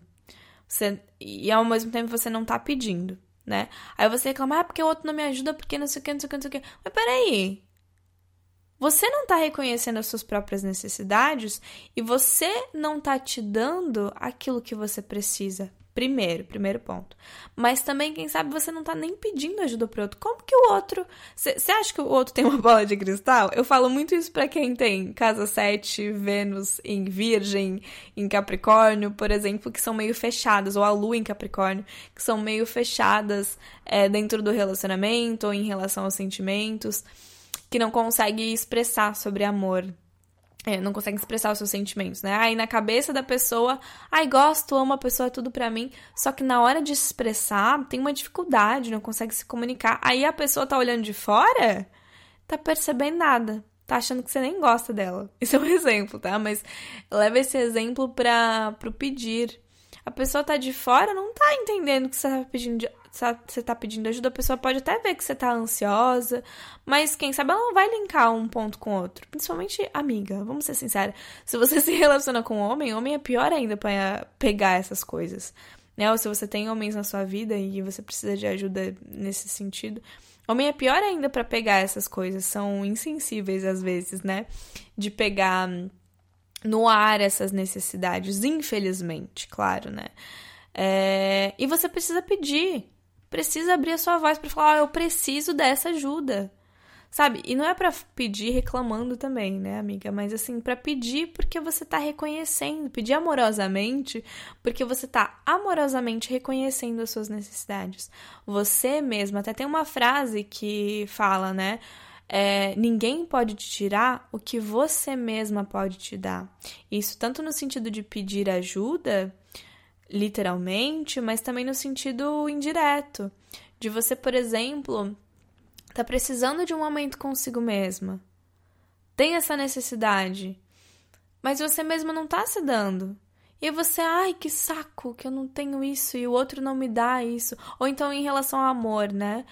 Você, e ao mesmo tempo você não tá pedindo né? Aí você reclama, ah, porque o outro não me ajuda, porque não sei o que, não sei o que, não sei o que. Mas peraí. Você não tá reconhecendo as suas próprias necessidades e você não tá te dando aquilo que você precisa Primeiro, primeiro ponto. Mas também, quem sabe, você não tá nem pedindo ajuda pro outro. Como que o outro. Você acha que o outro tem uma bola de cristal? Eu falo muito isso para quem tem casa 7, Vênus em Virgem, em Capricórnio, por exemplo, que são meio fechadas, ou a Lua em Capricórnio, que são meio fechadas é, dentro do relacionamento ou em relação aos sentimentos, que não consegue expressar sobre amor, é, não consegue expressar os seus sentimentos, né? Aí na cabeça da pessoa, ai, gosto, amo a pessoa, é tudo pra mim. Só que na hora de expressar, tem uma dificuldade, não consegue se comunicar. Aí a pessoa tá olhando de fora, tá percebendo nada. Tá achando que você nem gosta dela. [laughs] Isso é um exemplo, tá? Mas leva esse exemplo para pro pedir. A pessoa tá de fora, não tá entendendo que você tá pedindo você tá pedindo ajuda, a pessoa pode até ver que você tá ansiosa, mas quem sabe ela não vai linkar um ponto com outro. Principalmente amiga, vamos ser sinceros. Se você [laughs] se relaciona com homem, homem é pior ainda para pegar essas coisas. Né? Ou se você tem homens na sua vida e você precisa de ajuda nesse sentido. Homem é pior ainda para pegar essas coisas, são insensíveis às vezes, né? De pegar no ar essas necessidades, infelizmente, claro, né? É... E você precisa pedir precisa abrir a sua voz para falar: oh, eu preciso dessa ajuda. Sabe? E não é para pedir reclamando também, né, amiga? Mas assim, para pedir porque você tá reconhecendo, pedir amorosamente, porque você tá amorosamente reconhecendo as suas necessidades. Você mesma, até tem uma frase que fala, né? É, ninguém pode te tirar o que você mesma pode te dar. Isso tanto no sentido de pedir ajuda, literalmente, mas também no sentido indireto. De você, por exemplo, tá precisando de um momento consigo mesma. Tem essa necessidade. Mas você mesma não tá se dando. E você, ai, que saco que eu não tenho isso e o outro não me dá isso. Ou então em relação ao amor, né?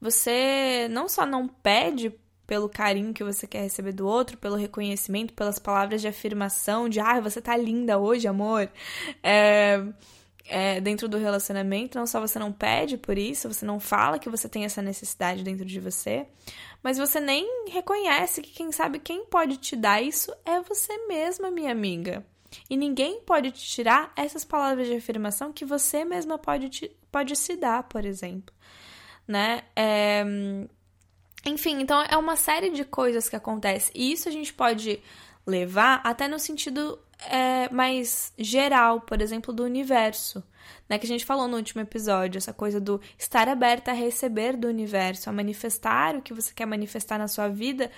Você não só não pede pelo carinho que você quer receber do outro, pelo reconhecimento, pelas palavras de afirmação, de ai, você tá linda hoje, amor. É é, dentro do relacionamento, não só você não pede por isso, você não fala que você tem essa necessidade dentro de você, mas você nem reconhece que quem sabe quem pode te dar isso é você mesma, minha amiga. E ninguém pode te tirar essas palavras de afirmação que você mesma pode, te, pode se dar, por exemplo. Né? É... Enfim, então é uma série de coisas que acontece. E isso a gente pode levar até no sentido é, mais geral, por exemplo, do universo. Né, que a gente falou no último episódio, essa coisa do estar aberta a receber do universo, a manifestar o que você quer manifestar na sua vida,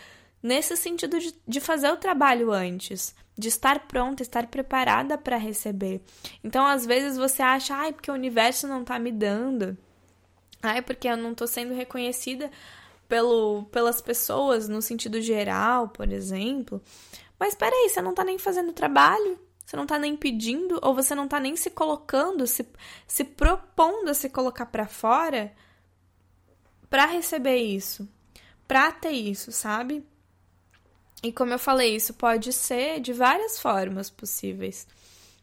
nesse sentido de, de fazer o trabalho antes, de estar pronta, estar preparada para receber. Então, às vezes você acha, ai, porque o universo não tá me dando, ai, porque eu não tô sendo reconhecida pelo, pelas pessoas no sentido geral, por exemplo. Mas peraí, você não tá nem fazendo trabalho? Você não tá nem pedindo? Ou você não tá nem se colocando, se, se propondo a se colocar para fora para receber isso? Pra ter isso, sabe? E como eu falei, isso pode ser de várias formas possíveis.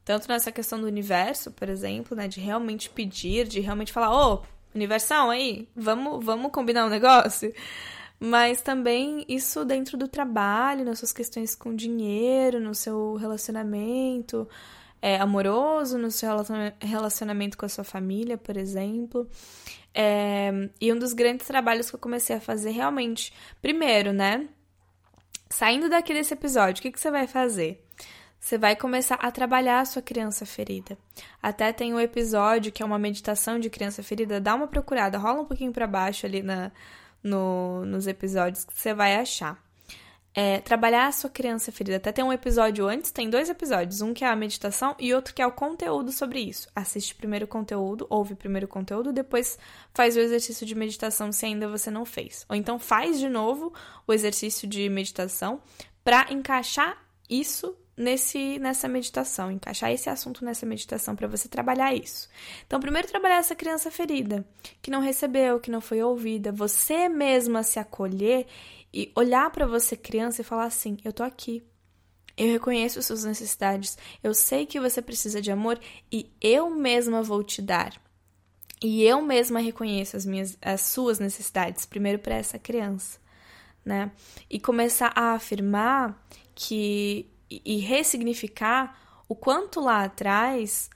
Tanto nessa questão do universo, por exemplo, né? De realmente pedir, de realmente falar, ô, oh, universão aí, vamos, vamos combinar um negócio mas também isso dentro do trabalho, nas suas questões com dinheiro, no seu relacionamento é, amoroso, no seu relacionamento com a sua família, por exemplo. É, e um dos grandes trabalhos que eu comecei a fazer realmente, primeiro, né? Saindo daqui desse episódio, o que, que você vai fazer? Você vai começar a trabalhar a sua criança ferida. Até tem um episódio que é uma meditação de criança ferida, dá uma procurada, rola um pouquinho para baixo ali na, no, nos episódios que você vai achar. É, trabalhar a sua criança ferida. Até tem um episódio antes, tem dois episódios. Um que é a meditação e outro que é o conteúdo sobre isso. Assiste primeiro o conteúdo, ouve primeiro o conteúdo, depois faz o exercício de meditação se ainda você não fez. Ou então faz de novo o exercício de meditação para encaixar isso nesse nessa meditação, encaixar esse assunto nessa meditação para você trabalhar isso. Então, primeiro trabalhar essa criança ferida, que não recebeu, que não foi ouvida, você mesma se acolher e olhar para você criança e falar assim: eu tô aqui. Eu reconheço suas necessidades. Eu sei que você precisa de amor e eu mesma vou te dar. E eu mesma reconheço as minhas as suas necessidades, primeiro para essa criança, né? E começar a afirmar que e ressignificar o quanto lá atrás,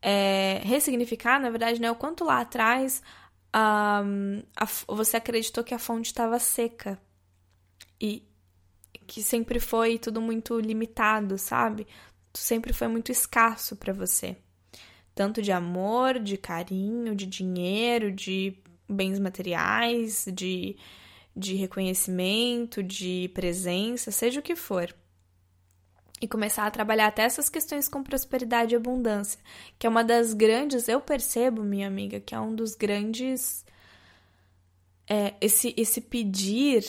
é, ressignificar, na verdade, né, o quanto lá atrás um, a, você acreditou que a fonte estava seca e que sempre foi tudo muito limitado, sabe? Sempre foi muito escasso para você. Tanto de amor, de carinho, de dinheiro, de bens materiais, de, de reconhecimento, de presença, seja o que for e começar a trabalhar até essas questões com prosperidade e abundância, que é uma das grandes, eu percebo, minha amiga, que é um dos grandes. É, esse, esse pedir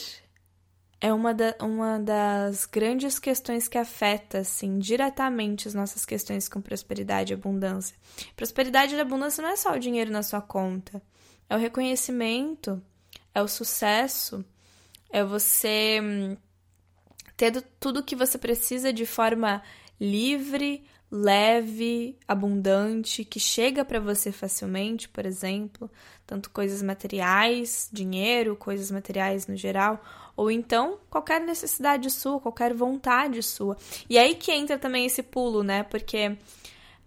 é uma, da, uma das grandes questões que afeta, assim, diretamente as nossas questões com prosperidade e abundância. Prosperidade e abundância não é só o dinheiro na sua conta, é o reconhecimento, é o sucesso, é você ter tudo o que você precisa de forma livre, leve, abundante, que chega para você facilmente, por exemplo, tanto coisas materiais, dinheiro, coisas materiais no geral, ou então qualquer necessidade sua, qualquer vontade sua. E aí que entra também esse pulo, né? Porque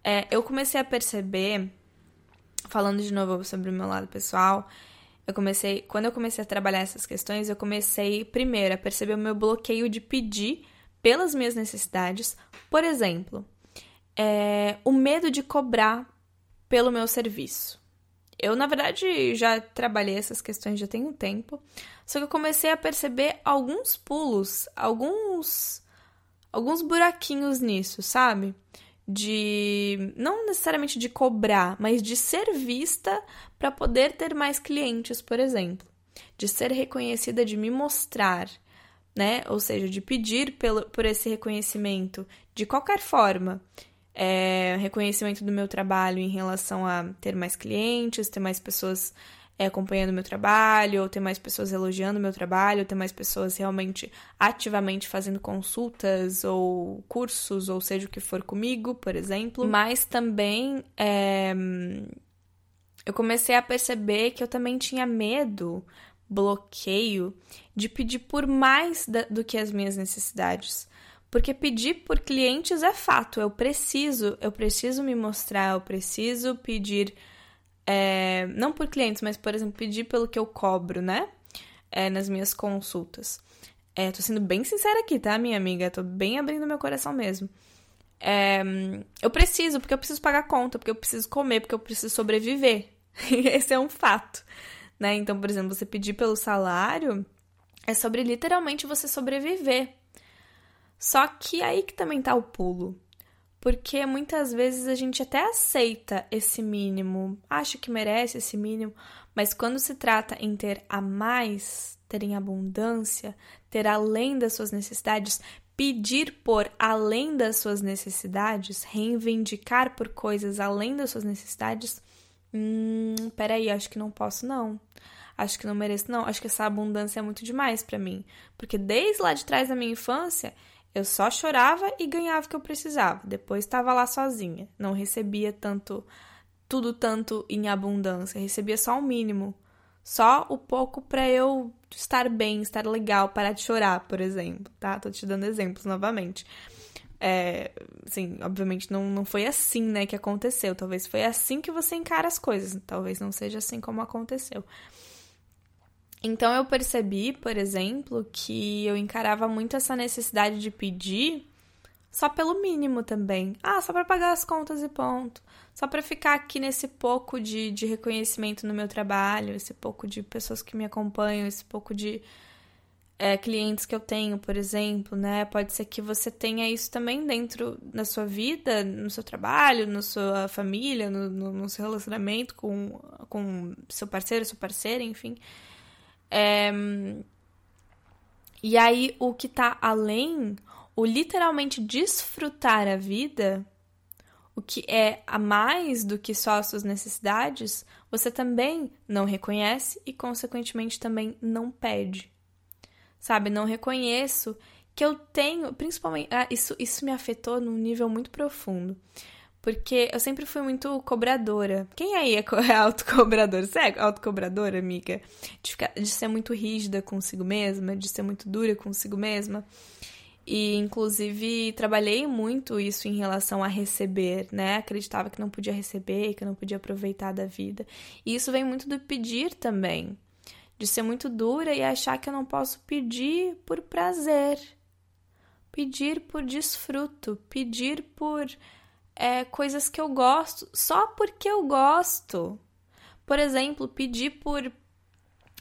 é, eu comecei a perceber, falando de novo sobre o meu lado pessoal, eu comecei, quando eu comecei a trabalhar essas questões, eu comecei primeiro a perceber o meu bloqueio de pedir pelas minhas necessidades. Por exemplo, é, o medo de cobrar pelo meu serviço. Eu, na verdade, já trabalhei essas questões já tem um tempo, só que eu comecei a perceber alguns pulos, alguns alguns buraquinhos nisso, sabe? De não necessariamente de cobrar, mas de ser vista para poder ter mais clientes, por exemplo, de ser reconhecida, de me mostrar, né? Ou seja, de pedir pelo, por esse reconhecimento de qualquer forma é, reconhecimento do meu trabalho em relação a ter mais clientes, ter mais pessoas é, acompanhando meu trabalho, ou ter mais pessoas elogiando meu trabalho, ou ter mais pessoas realmente ativamente fazendo consultas ou cursos, ou seja o que for comigo, por exemplo. Mas também é, eu comecei a perceber que eu também tinha medo, bloqueio, de pedir por mais do que as minhas necessidades. Porque pedir por clientes é fato, eu preciso, eu preciso me mostrar, eu preciso pedir, é, não por clientes, mas, por exemplo, pedir pelo que eu cobro, né? É, nas minhas consultas. É, tô sendo bem sincera aqui, tá, minha amiga? Tô bem abrindo meu coração mesmo. É, eu preciso, porque eu preciso pagar conta, porque eu preciso comer, porque eu preciso sobreviver. [laughs] Esse é um fato, né? Então, por exemplo, você pedir pelo salário é sobre literalmente você sobreviver. Só que aí que também tá o pulo. Porque muitas vezes a gente até aceita esse mínimo, acha que merece esse mínimo, mas quando se trata em ter a mais, ter em abundância, ter além das suas necessidades, pedir por além das suas necessidades, reivindicar por coisas além das suas necessidades, hum, peraí, acho que não posso não. Acho que não mereço não. Acho que essa abundância é muito demais para mim, porque desde lá de trás da minha infância, eu só chorava e ganhava o que eu precisava. Depois estava lá sozinha. Não recebia tanto, tudo tanto em abundância. Recebia só o mínimo. Só o pouco para eu estar bem, estar legal, parar de chorar, por exemplo, tá? Tô te dando exemplos novamente. É, sim, obviamente não, não foi assim, né, que aconteceu. Talvez foi assim que você encara as coisas. Talvez não seja assim como aconteceu. Então eu percebi, por exemplo, que eu encarava muito essa necessidade de pedir só pelo mínimo também. Ah, só para pagar as contas e ponto. Só para ficar aqui nesse pouco de, de reconhecimento no meu trabalho, esse pouco de pessoas que me acompanham, esse pouco de é, clientes que eu tenho, por exemplo, né? Pode ser que você tenha isso também dentro da sua vida, no seu trabalho, na sua família, no, no, no seu relacionamento com, com seu parceiro, sua parceira, enfim. É... E aí, o que tá além, o literalmente desfrutar a vida, o que é a mais do que só as suas necessidades, você também não reconhece e, consequentemente, também não pede. Sabe? Não reconheço que eu tenho, principalmente. Ah, isso, isso me afetou num nível muito profundo. Porque eu sempre fui muito cobradora. Quem aí é, [laughs] é autocobradora? Você é autocobradora, amiga? De, ficar, de ser muito rígida consigo mesma, de ser muito dura consigo mesma. E, inclusive, trabalhei muito isso em relação a receber, né? Acreditava que não podia receber, que não podia aproveitar da vida. E isso vem muito do pedir também. De ser muito dura e achar que eu não posso pedir por prazer. Pedir por desfruto. Pedir por é, coisas que eu gosto só porque eu gosto. Por exemplo, pedir por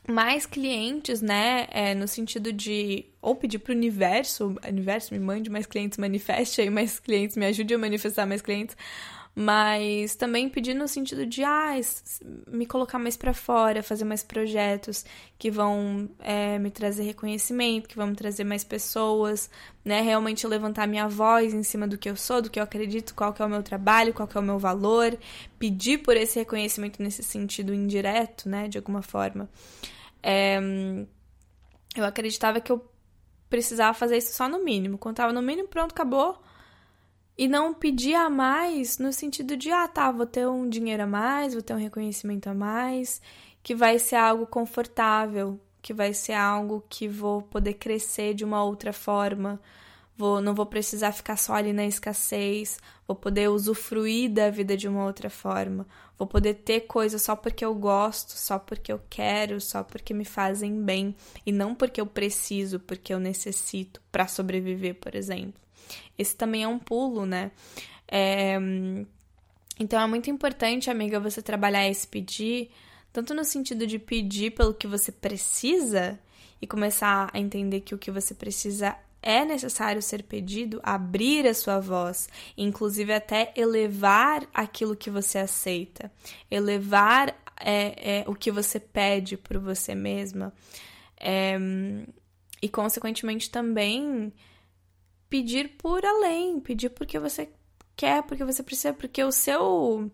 mais clientes, né? É, no sentido de. Ou pedir para o universo, universo me mande mais clientes, manifeste aí mais clientes, me ajude a manifestar mais clientes mas também pedir no sentido de ah, me colocar mais para fora, fazer mais projetos que vão é, me trazer reconhecimento, que vão me trazer mais pessoas, né? Realmente levantar minha voz em cima do que eu sou, do que eu acredito, qual que é o meu trabalho, qual que é o meu valor, pedir por esse reconhecimento nesse sentido indireto, né? De alguma forma. É, eu acreditava que eu precisava fazer isso só no mínimo. Quando tava no mínimo, pronto, acabou e não pedir a mais no sentido de, ah, tá, vou ter um dinheiro a mais, vou ter um reconhecimento a mais, que vai ser algo confortável, que vai ser algo que vou poder crescer de uma outra forma, vou, não vou precisar ficar só ali na escassez, vou poder usufruir da vida de uma outra forma, vou poder ter coisas só porque eu gosto, só porque eu quero, só porque me fazem bem. E não porque eu preciso, porque eu necessito para sobreviver, por exemplo. Esse também é um pulo, né? É... Então é muito importante, amiga, você trabalhar esse pedir, tanto no sentido de pedir pelo que você precisa e começar a entender que o que você precisa é necessário ser pedido, abrir a sua voz, inclusive até elevar aquilo que você aceita, elevar é, é, o que você pede por você mesma, é, e consequentemente também pedir por além, pedir porque você quer, porque você precisa, porque o seu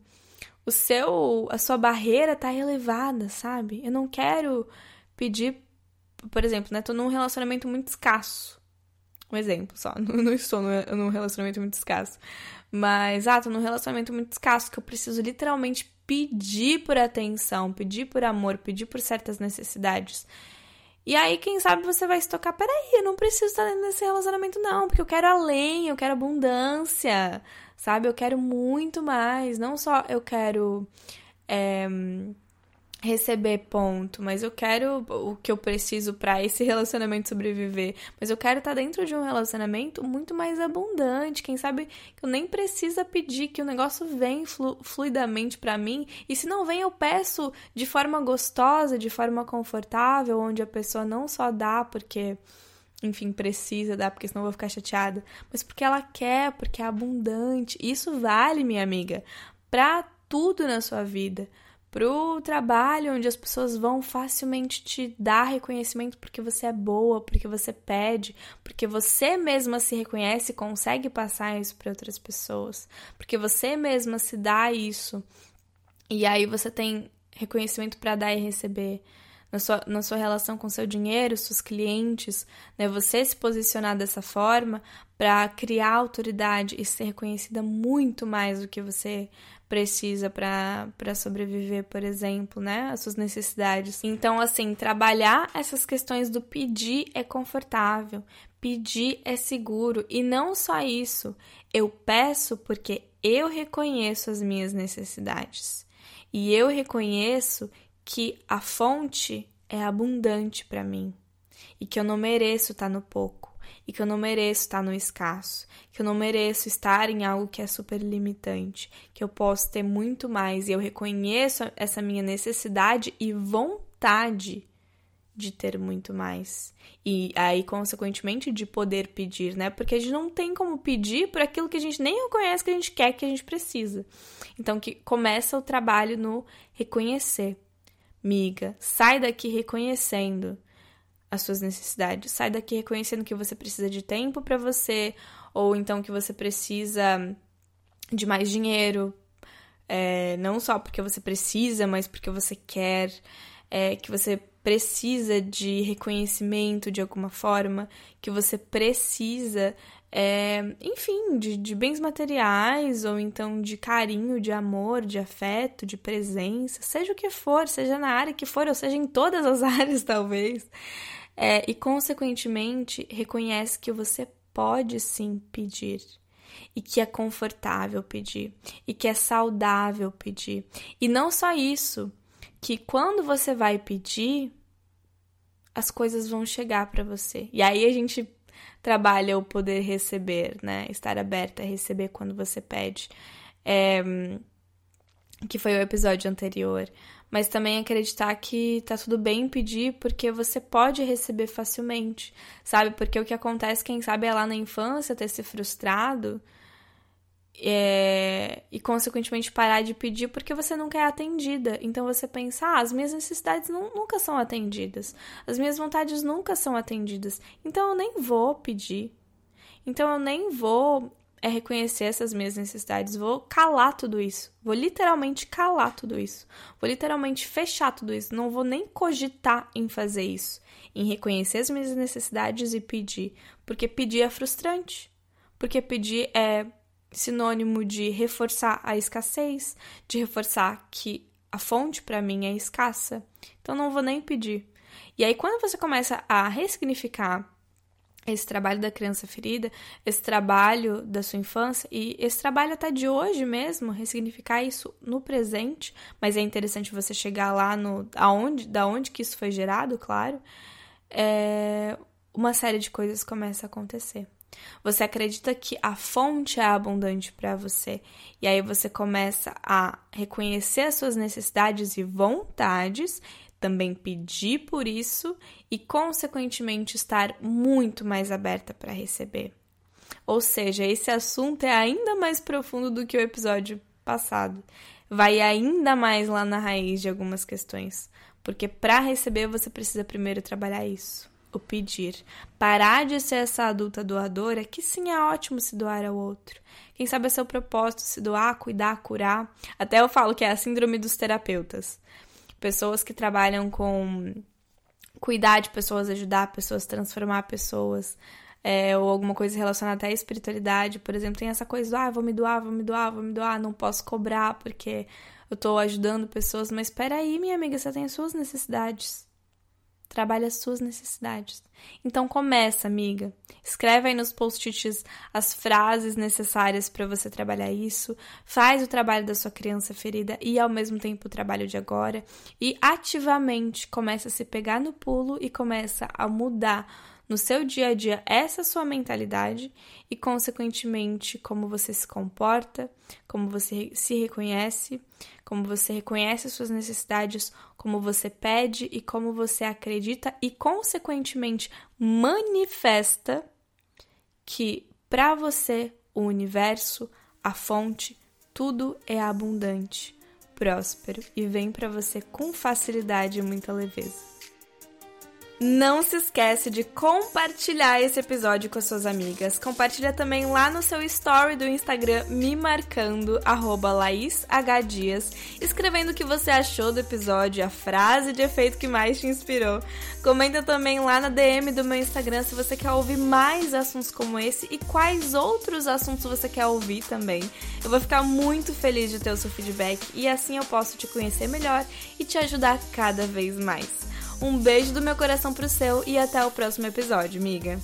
o seu a sua barreira tá elevada, sabe? Eu não quero pedir, por exemplo, né, tô num relacionamento muito escasso. Um exemplo só. [laughs] Não, estou num relacionamento muito escasso. Mas, ah, tô num relacionamento muito escasso que eu preciso literalmente pedir por atenção, pedir por amor, pedir por certas necessidades. E aí, quem sabe você vai se tocar, peraí, eu não preciso estar desse relacionamento, não, porque eu quero além, eu quero abundância, sabe? Eu quero muito mais. Não só eu quero. É, receber ponto, mas eu quero o que eu preciso para esse relacionamento sobreviver, mas eu quero estar tá dentro de um relacionamento muito mais abundante, quem sabe que eu nem precisa pedir que o negócio vem flu fluidamente para mim, e se não vem eu peço de forma gostosa, de forma confortável, onde a pessoa não só dá porque enfim, precisa dar, porque senão eu vou ficar chateada, mas porque ela quer, porque é abundante. Isso vale, minha amiga, para tudo na sua vida pro trabalho onde as pessoas vão facilmente te dar reconhecimento porque você é boa, porque você pede, porque você mesma se reconhece e consegue passar isso para outras pessoas, porque você mesma se dá isso. E aí você tem reconhecimento para dar e receber. Na sua, na sua relação com seu dinheiro, seus clientes, né? Você se posicionar dessa forma para criar autoridade e ser reconhecida muito mais do que você precisa para sobreviver, por exemplo, né? As suas necessidades. Então, assim, trabalhar essas questões do pedir é confortável, pedir é seguro. E não só isso, eu peço porque eu reconheço as minhas necessidades. E eu reconheço que a fonte é abundante para mim e que eu não mereço estar no pouco e que eu não mereço estar no escasso, que eu não mereço estar em algo que é super limitante, que eu posso ter muito mais e eu reconheço essa minha necessidade e vontade de ter muito mais. E aí, consequentemente, de poder pedir, né? Porque a gente não tem como pedir por aquilo que a gente nem reconhece que a gente quer, que a gente precisa. Então, que começa o trabalho no reconhecer. Miga, sai daqui reconhecendo as suas necessidades. Sai daqui reconhecendo que você precisa de tempo para você, ou então que você precisa de mais dinheiro, é, não só porque você precisa, mas porque você quer, é, que você precisa de reconhecimento de alguma forma, que você precisa, é, enfim, de, de bens materiais, ou então de carinho, de amor, de afeto, de presença, seja o que for, seja na área que for, ou seja em todas as [laughs] áreas, talvez é, e, consequentemente, reconhece que você pode sim pedir e que é confortável pedir e que é saudável pedir. E não só isso, que quando você vai pedir, as coisas vão chegar para você. E aí a gente trabalha o poder receber, né? Estar aberta a receber quando você pede. É, que foi o episódio anterior mas também acreditar que tá tudo bem pedir porque você pode receber facilmente, sabe? Porque o que acontece, quem sabe, é lá na infância ter se frustrado é... e, consequentemente, parar de pedir porque você nunca é atendida. Então você pensa, ah, as minhas necessidades não, nunca são atendidas, as minhas vontades nunca são atendidas, então eu nem vou pedir. Então eu nem vou é reconhecer essas minhas necessidades. Vou calar tudo isso. Vou literalmente calar tudo isso. Vou literalmente fechar tudo isso. Não vou nem cogitar em fazer isso. Em reconhecer as minhas necessidades e pedir. Porque pedir é frustrante. Porque pedir é sinônimo de reforçar a escassez, de reforçar que a fonte para mim é escassa. Então não vou nem pedir. E aí quando você começa a ressignificar esse trabalho da criança ferida, esse trabalho da sua infância e esse trabalho até de hoje mesmo, ressignificar isso no presente, mas é interessante você chegar lá no aonde, da onde que isso foi gerado, claro. É, uma série de coisas começa a acontecer. Você acredita que a fonte é abundante para você e aí você começa a reconhecer as suas necessidades e vontades também pedir por isso e, consequentemente, estar muito mais aberta para receber. Ou seja, esse assunto é ainda mais profundo do que o episódio passado. Vai ainda mais lá na raiz de algumas questões. Porque para receber você precisa primeiro trabalhar isso, o pedir. Parar de ser essa adulta doadora, que sim é ótimo se doar ao outro. Quem sabe é seu propósito, se doar, cuidar, curar. Até eu falo que é a síndrome dos terapeutas pessoas que trabalham com cuidar de pessoas, ajudar pessoas, transformar pessoas, é, ou alguma coisa relacionada à espiritualidade, por exemplo, tem essa coisa do, ah, vou me doar, vou me doar, vou me doar, não posso cobrar porque eu tô ajudando pessoas, mas espera aí, minha amiga, você tem as suas necessidades. Trabalhe as suas necessidades. Então começa, amiga. Escreve aí nos post-its as frases necessárias para você trabalhar isso. Faz o trabalho da sua criança ferida e ao mesmo tempo o trabalho de agora e ativamente começa a se pegar no pulo e começa a mudar no seu dia a dia essa sua mentalidade e, consequentemente, como você se comporta, como você se reconhece, como você reconhece suas necessidades, como você pede e como você acredita e, consequentemente, manifesta que para você o universo, a fonte, tudo é abundante, próspero e vem para você com facilidade e muita leveza. Não se esquece de compartilhar esse episódio com as suas amigas. Compartilha também lá no seu story do Instagram me marcando @laishdias, escrevendo o que você achou do episódio, a frase de efeito que mais te inspirou. Comenta também lá na DM do meu Instagram se você quer ouvir mais assuntos como esse e quais outros assuntos você quer ouvir também. Eu vou ficar muito feliz de ter o seu feedback e assim eu posso te conhecer melhor e te ajudar cada vez mais. Um beijo do meu coração pro seu e até o próximo episódio, amiga.